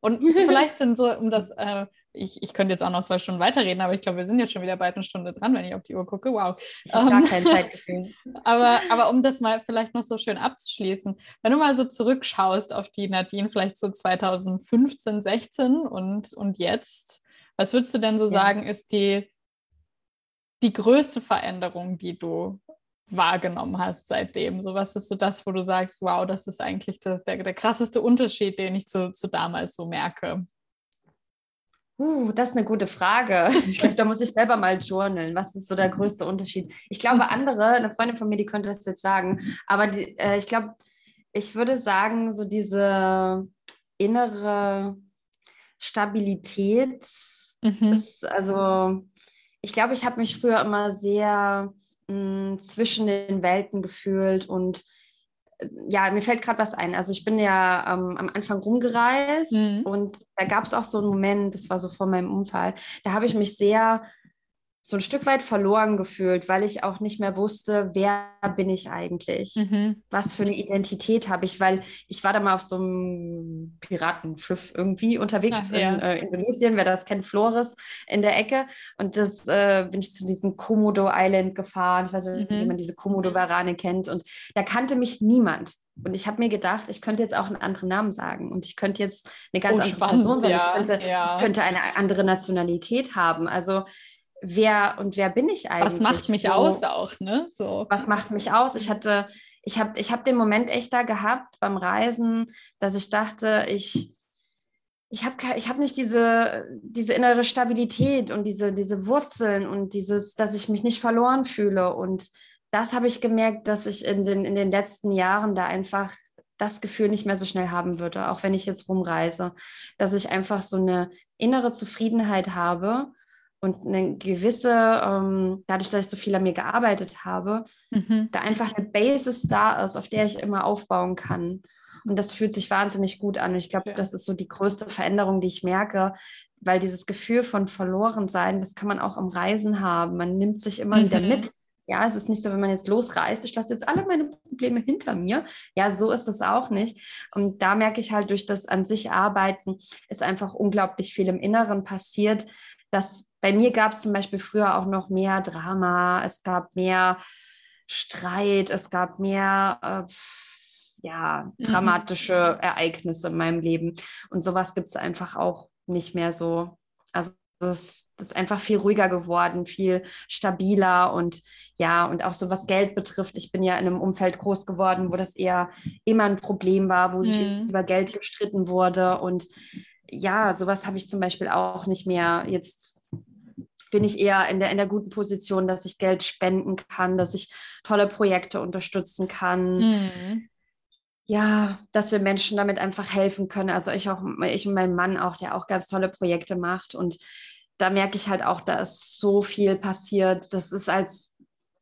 Und vielleicht dann so, um das äh, ich, ich könnte jetzt auch noch zwei Stunden weiterreden, aber ich glaube, wir sind jetzt schon wieder bald eine Stunde dran, wenn ich auf die Uhr gucke. Wow. Ich habe um, gar kein Zeitgefühl. aber, aber um das mal vielleicht noch so schön abzuschließen, wenn du mal so zurückschaust auf die Nadine, vielleicht so 2015, 16 und, und jetzt, was würdest du denn so ja. sagen, ist die, die größte Veränderung, die du wahrgenommen hast seitdem? So was ist so das, wo du sagst, wow, das ist eigentlich der, der, der krasseste Unterschied, den ich zu, zu damals so merke? Uh, das ist eine gute Frage. Ich glaube, da muss ich selber mal journalen. Was ist so der größte Unterschied? Ich glaube, andere, eine Freundin von mir, die könnte das jetzt sagen, aber die, äh, ich glaube, ich würde sagen, so diese innere Stabilität mhm. ist, also, ich glaube, ich habe mich früher immer sehr mh, zwischen den Welten gefühlt und ja, mir fällt gerade was ein. Also ich bin ja ähm, am Anfang rumgereist mhm. und da gab es auch so einen Moment, das war so vor meinem Unfall, da habe ich mich sehr so ein Stück weit verloren gefühlt, weil ich auch nicht mehr wusste, wer bin ich eigentlich? Mhm. Was für eine Identität habe ich? Weil ich war da mal auf so einem Piratenschiff irgendwie unterwegs Ach, ja. in äh, Indonesien, wer das kennt, Flores in der Ecke. Und das äh, bin ich zu diesem Komodo Island gefahren. Ich weiß nicht, mhm. wie man diese Komodo-Varane kennt. Und da kannte mich niemand. Und ich habe mir gedacht, ich könnte jetzt auch einen anderen Namen sagen und ich könnte jetzt eine ganz oh, andere spannend, Person sein. Ja, ich, könnte, ja. ich könnte eine andere Nationalität haben. Also wer und wer bin ich eigentlich? Was macht mich so, aus auch, ne? So. Was macht mich aus? Ich hatte, ich habe ich hab den Moment echt da gehabt beim Reisen, dass ich dachte, ich, ich habe ich hab nicht diese, diese innere Stabilität und diese, diese Wurzeln und dieses, dass ich mich nicht verloren fühle. Und das habe ich gemerkt, dass ich in den, in den letzten Jahren da einfach das Gefühl nicht mehr so schnell haben würde, auch wenn ich jetzt rumreise, dass ich einfach so eine innere Zufriedenheit habe und eine gewisse, ähm, dadurch, dass ich so viel an mir gearbeitet habe, mhm. da einfach eine Basis da ist, auf der ich immer aufbauen kann. Und das fühlt sich wahnsinnig gut an. Und ich glaube, ja. das ist so die größte Veränderung, die ich merke, weil dieses Gefühl von verloren sein, das kann man auch am Reisen haben. Man nimmt sich immer mhm. wieder mit. Ja, es ist nicht so, wenn man jetzt losreist, ich lasse jetzt alle meine Probleme hinter mir. Ja, so ist es auch nicht. Und da merke ich halt durch das an sich arbeiten, ist einfach unglaublich viel im Inneren passiert, dass bei mir gab es zum Beispiel früher auch noch mehr Drama, es gab mehr Streit, es gab mehr äh, ja, mhm. dramatische. Ereignisse in meinem Leben. Und sowas gibt es einfach auch nicht mehr so. Also das, das, ist einfach viel ruhiger geworden, viel stabiler und ja, und auch so was Geld betrifft. Ich bin ja in einem Umfeld groß geworden, wo das eher immer ein Problem war, wo mhm. sich über Geld gestritten wurde. Und ja, sowas habe ich zum Beispiel auch nicht mehr. Jetzt bin ich eher in der, in der guten Position, dass ich Geld spenden kann, dass ich tolle Projekte unterstützen kann. Mhm. Ja, dass wir Menschen damit einfach helfen können. Also ich auch, ich und mein Mann auch, der auch ganz tolle Projekte macht. Und da merke ich halt auch, da ist so viel passiert. Das ist, als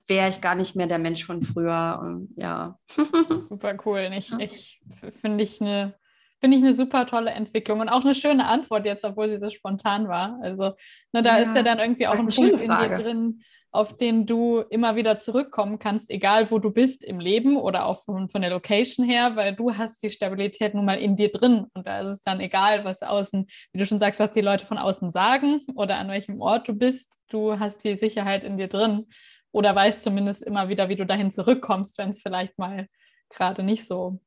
wäre ich gar nicht mehr der Mensch von früher. Und, ja. Super cool. Ich, ich finde ich eine Finde ich eine super tolle Entwicklung und auch eine schöne Antwort jetzt, obwohl sie so spontan war. Also ne, da ja, ist ja dann irgendwie auch ein Punkt in dir drin, auf den du immer wieder zurückkommen kannst, egal wo du bist im Leben oder auch von, von der Location her, weil du hast die Stabilität nun mal in dir drin und da ist es dann egal, was außen, wie du schon sagst, was die Leute von außen sagen oder an welchem Ort du bist, du hast die Sicherheit in dir drin oder weißt zumindest immer wieder, wie du dahin zurückkommst, wenn es vielleicht mal gerade nicht so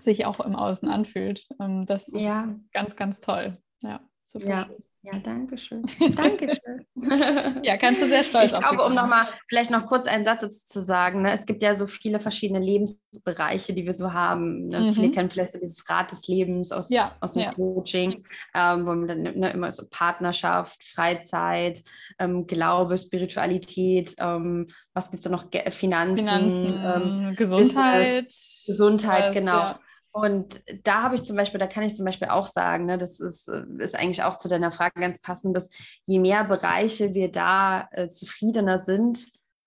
sich auch im Außen anfühlt. Ähm, das ist ja. ganz, ganz toll. Ja, super. Ja. Ja, danke schön. Dankeschön. ja, kannst du sehr stolz ich glaube, um nochmal vielleicht noch kurz einen Satz dazu zu sagen, ne, es gibt ja so viele verschiedene Lebensbereiche, die wir so haben. Ne? Mhm. Viele kennen vielleicht so dieses Rad des Lebens aus, ja, aus dem ja. Coaching, ähm, wo man dann ne, immer so Partnerschaft, Freizeit, ähm, Glaube, Spiritualität, ähm, was gibt es da noch? Finanzen, Finanzen ähm, Gesundheit. Business, Gesundheit, genau. Ja. Und da habe ich zum Beispiel, da kann ich zum Beispiel auch sagen, ne, das ist, äh, ist eigentlich auch zu deiner Frage ganz passend, dass je mehr Bereiche wir da äh, zufriedener sind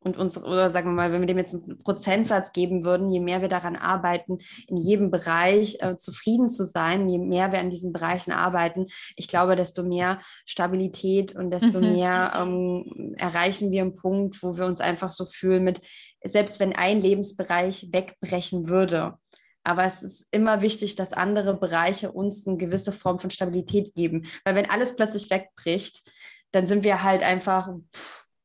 und uns, oder sagen wir mal, wenn wir dem jetzt einen Prozentsatz geben würden, je mehr wir daran arbeiten, in jedem Bereich äh, zufrieden zu sein, je mehr wir an diesen Bereichen arbeiten, ich glaube, desto mehr Stabilität und desto mhm. mehr ähm, erreichen wir einen Punkt, wo wir uns einfach so fühlen mit, selbst wenn ein Lebensbereich wegbrechen würde, aber es ist immer wichtig, dass andere Bereiche uns eine gewisse Form von Stabilität geben. Weil wenn alles plötzlich wegbricht, dann sind wir halt einfach,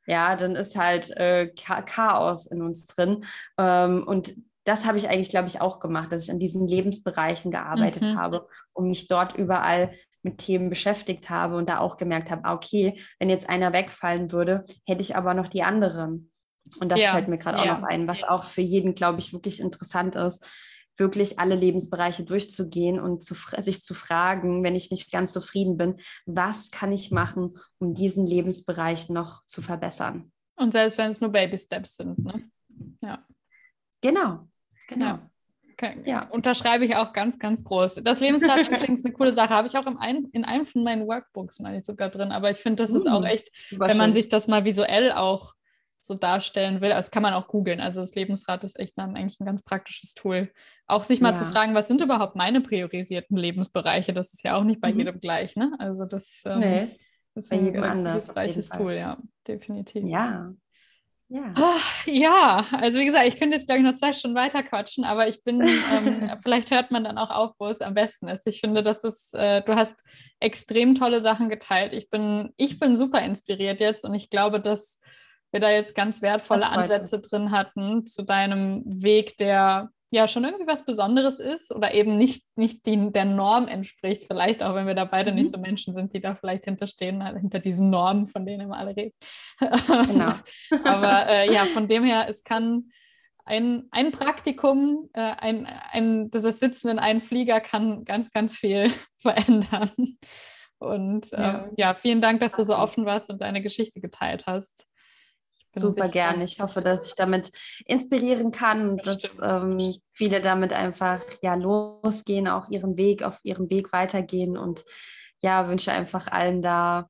ja, dann ist halt äh, Chaos in uns drin. Ähm, und das habe ich eigentlich, glaube ich, auch gemacht, dass ich an diesen Lebensbereichen gearbeitet mhm. habe und mich dort überall mit Themen beschäftigt habe und da auch gemerkt habe, ah, okay, wenn jetzt einer wegfallen würde, hätte ich aber noch die anderen. Und das ja, fällt mir gerade auch noch ein, was auch für jeden, glaube ich, wirklich interessant ist, wirklich alle Lebensbereiche durchzugehen und zu, sich zu fragen, wenn ich nicht ganz zufrieden bin, was kann ich machen, um diesen Lebensbereich noch zu verbessern. Und selbst wenn es nur Baby Steps sind, ne? Ja. Genau, genau. Ja. Okay. ja. Unterschreibe ich auch ganz, ganz groß. Das Lebensrad ist übrigens eine coole Sache. Habe ich auch ein, in einem von meinen Workbooks, meine ich sogar drin. Aber ich finde, das ist auch uh, echt, wenn man sich das mal visuell auch so darstellen will. Das kann man auch googeln. Also das Lebensrad ist echt dann eigentlich ein ganz praktisches Tool. Auch sich mal ja. zu fragen, was sind überhaupt meine priorisierten Lebensbereiche? Das ist ja auch nicht bei mhm. jedem gleich, ne? Also das, ähm, nee, ist ein hilfreiches Tool, ja, definitiv. Ja. Ja. Oh, ja, also wie gesagt, ich könnte jetzt, glaube ich, noch zwei Stunden weiter quatschen, aber ich bin, ähm, vielleicht hört man dann auch auf, wo es am besten ist. Ich finde, das ist, äh, du hast extrem tolle Sachen geteilt. Ich bin, ich bin super inspiriert jetzt und ich glaube, dass wir da jetzt ganz wertvolle Ansätze drin hatten zu deinem Weg, der ja schon irgendwie was Besonderes ist oder eben nicht, nicht die, der Norm entspricht, vielleicht auch wenn wir da beide mhm. nicht so Menschen sind, die da vielleicht hinterstehen, halt hinter diesen Normen, von denen immer alle reden. Genau. Aber äh, ja, von dem her, es kann ein, ein Praktikum, äh, ein, ein, das Sitzen in einem Flieger kann ganz, ganz viel verändern. Und ja. Ähm, ja, vielen Dank, dass du so offen warst und deine Geschichte geteilt hast. Super gerne. Ich hoffe, dass ich damit inspirieren kann und dass ähm, viele damit einfach ja losgehen, auch ihren Weg, auf ihrem Weg weitergehen und ja, wünsche einfach allen da,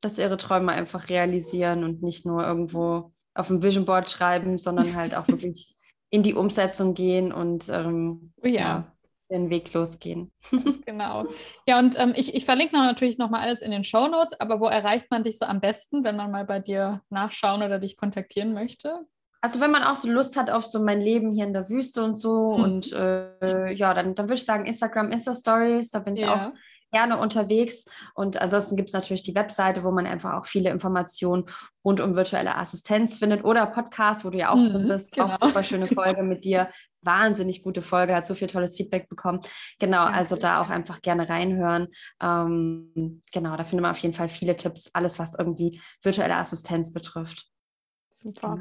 dass ihre Träume einfach realisieren und nicht nur irgendwo auf dem Vision Board schreiben, sondern halt auch wirklich in die Umsetzung gehen und ähm, oh ja. ja den Weg losgehen. genau. Ja, und ähm, ich, ich verlinke noch natürlich nochmal alles in den Show Notes, aber wo erreicht man dich so am besten, wenn man mal bei dir nachschauen oder dich kontaktieren möchte? Also wenn man auch so Lust hat auf so mein Leben hier in der Wüste und so mhm. und äh, ja, dann, dann würde ich sagen Instagram, Insta-Stories, da bin ich ja. auch gerne unterwegs. Und ansonsten gibt es natürlich die Webseite, wo man einfach auch viele Informationen rund um virtuelle Assistenz findet oder Podcast, wo du ja auch mhm, drin bist. Genau. Auch super schöne Folge mit dir. Wahnsinnig gute Folge, hat so viel tolles Feedback bekommen. Genau, ja, also da auch einfach gerne reinhören. Ähm, genau, da findet man auf jeden Fall viele Tipps, alles, was irgendwie virtuelle Assistenz betrifft. Super.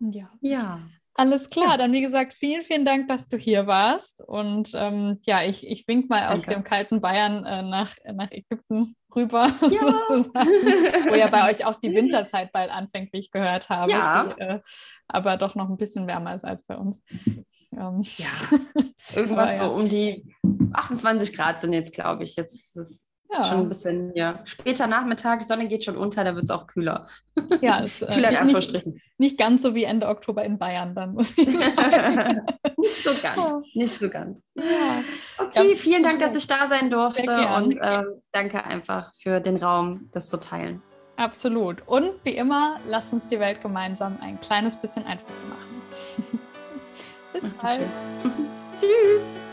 Genau. Ja. ja. Alles klar, ja. dann wie gesagt, vielen, vielen Dank, dass du hier warst. Und ähm, ja, ich, ich wink mal Danke. aus dem kalten Bayern äh, nach, nach Ägypten rüber, ja. sozusagen, wo ja bei euch auch die Winterzeit bald anfängt, wie ich gehört habe. Ja. Die, äh, aber doch noch ein bisschen wärmer ist als bei uns. Ähm. Ja, irgendwas aber, so um die 28 Grad sind jetzt, glaube ich. Jetzt ist es ja. Schon ein bisschen, ja. Später Nachmittag, die Sonne geht schon unter, da wird es auch kühler. Ja, es, äh, kühler in nicht, nicht ganz so wie Ende Oktober in Bayern, dann muss ich sagen. nicht so ganz, oh. nicht so ganz. Ja. Okay, ja. vielen Dank, dass ich da sein durfte und äh, danke einfach für den Raum, das zu teilen. Absolut. Und wie immer, lasst uns die Welt gemeinsam ein kleines bisschen einfacher machen. Bis bald. Tschüss.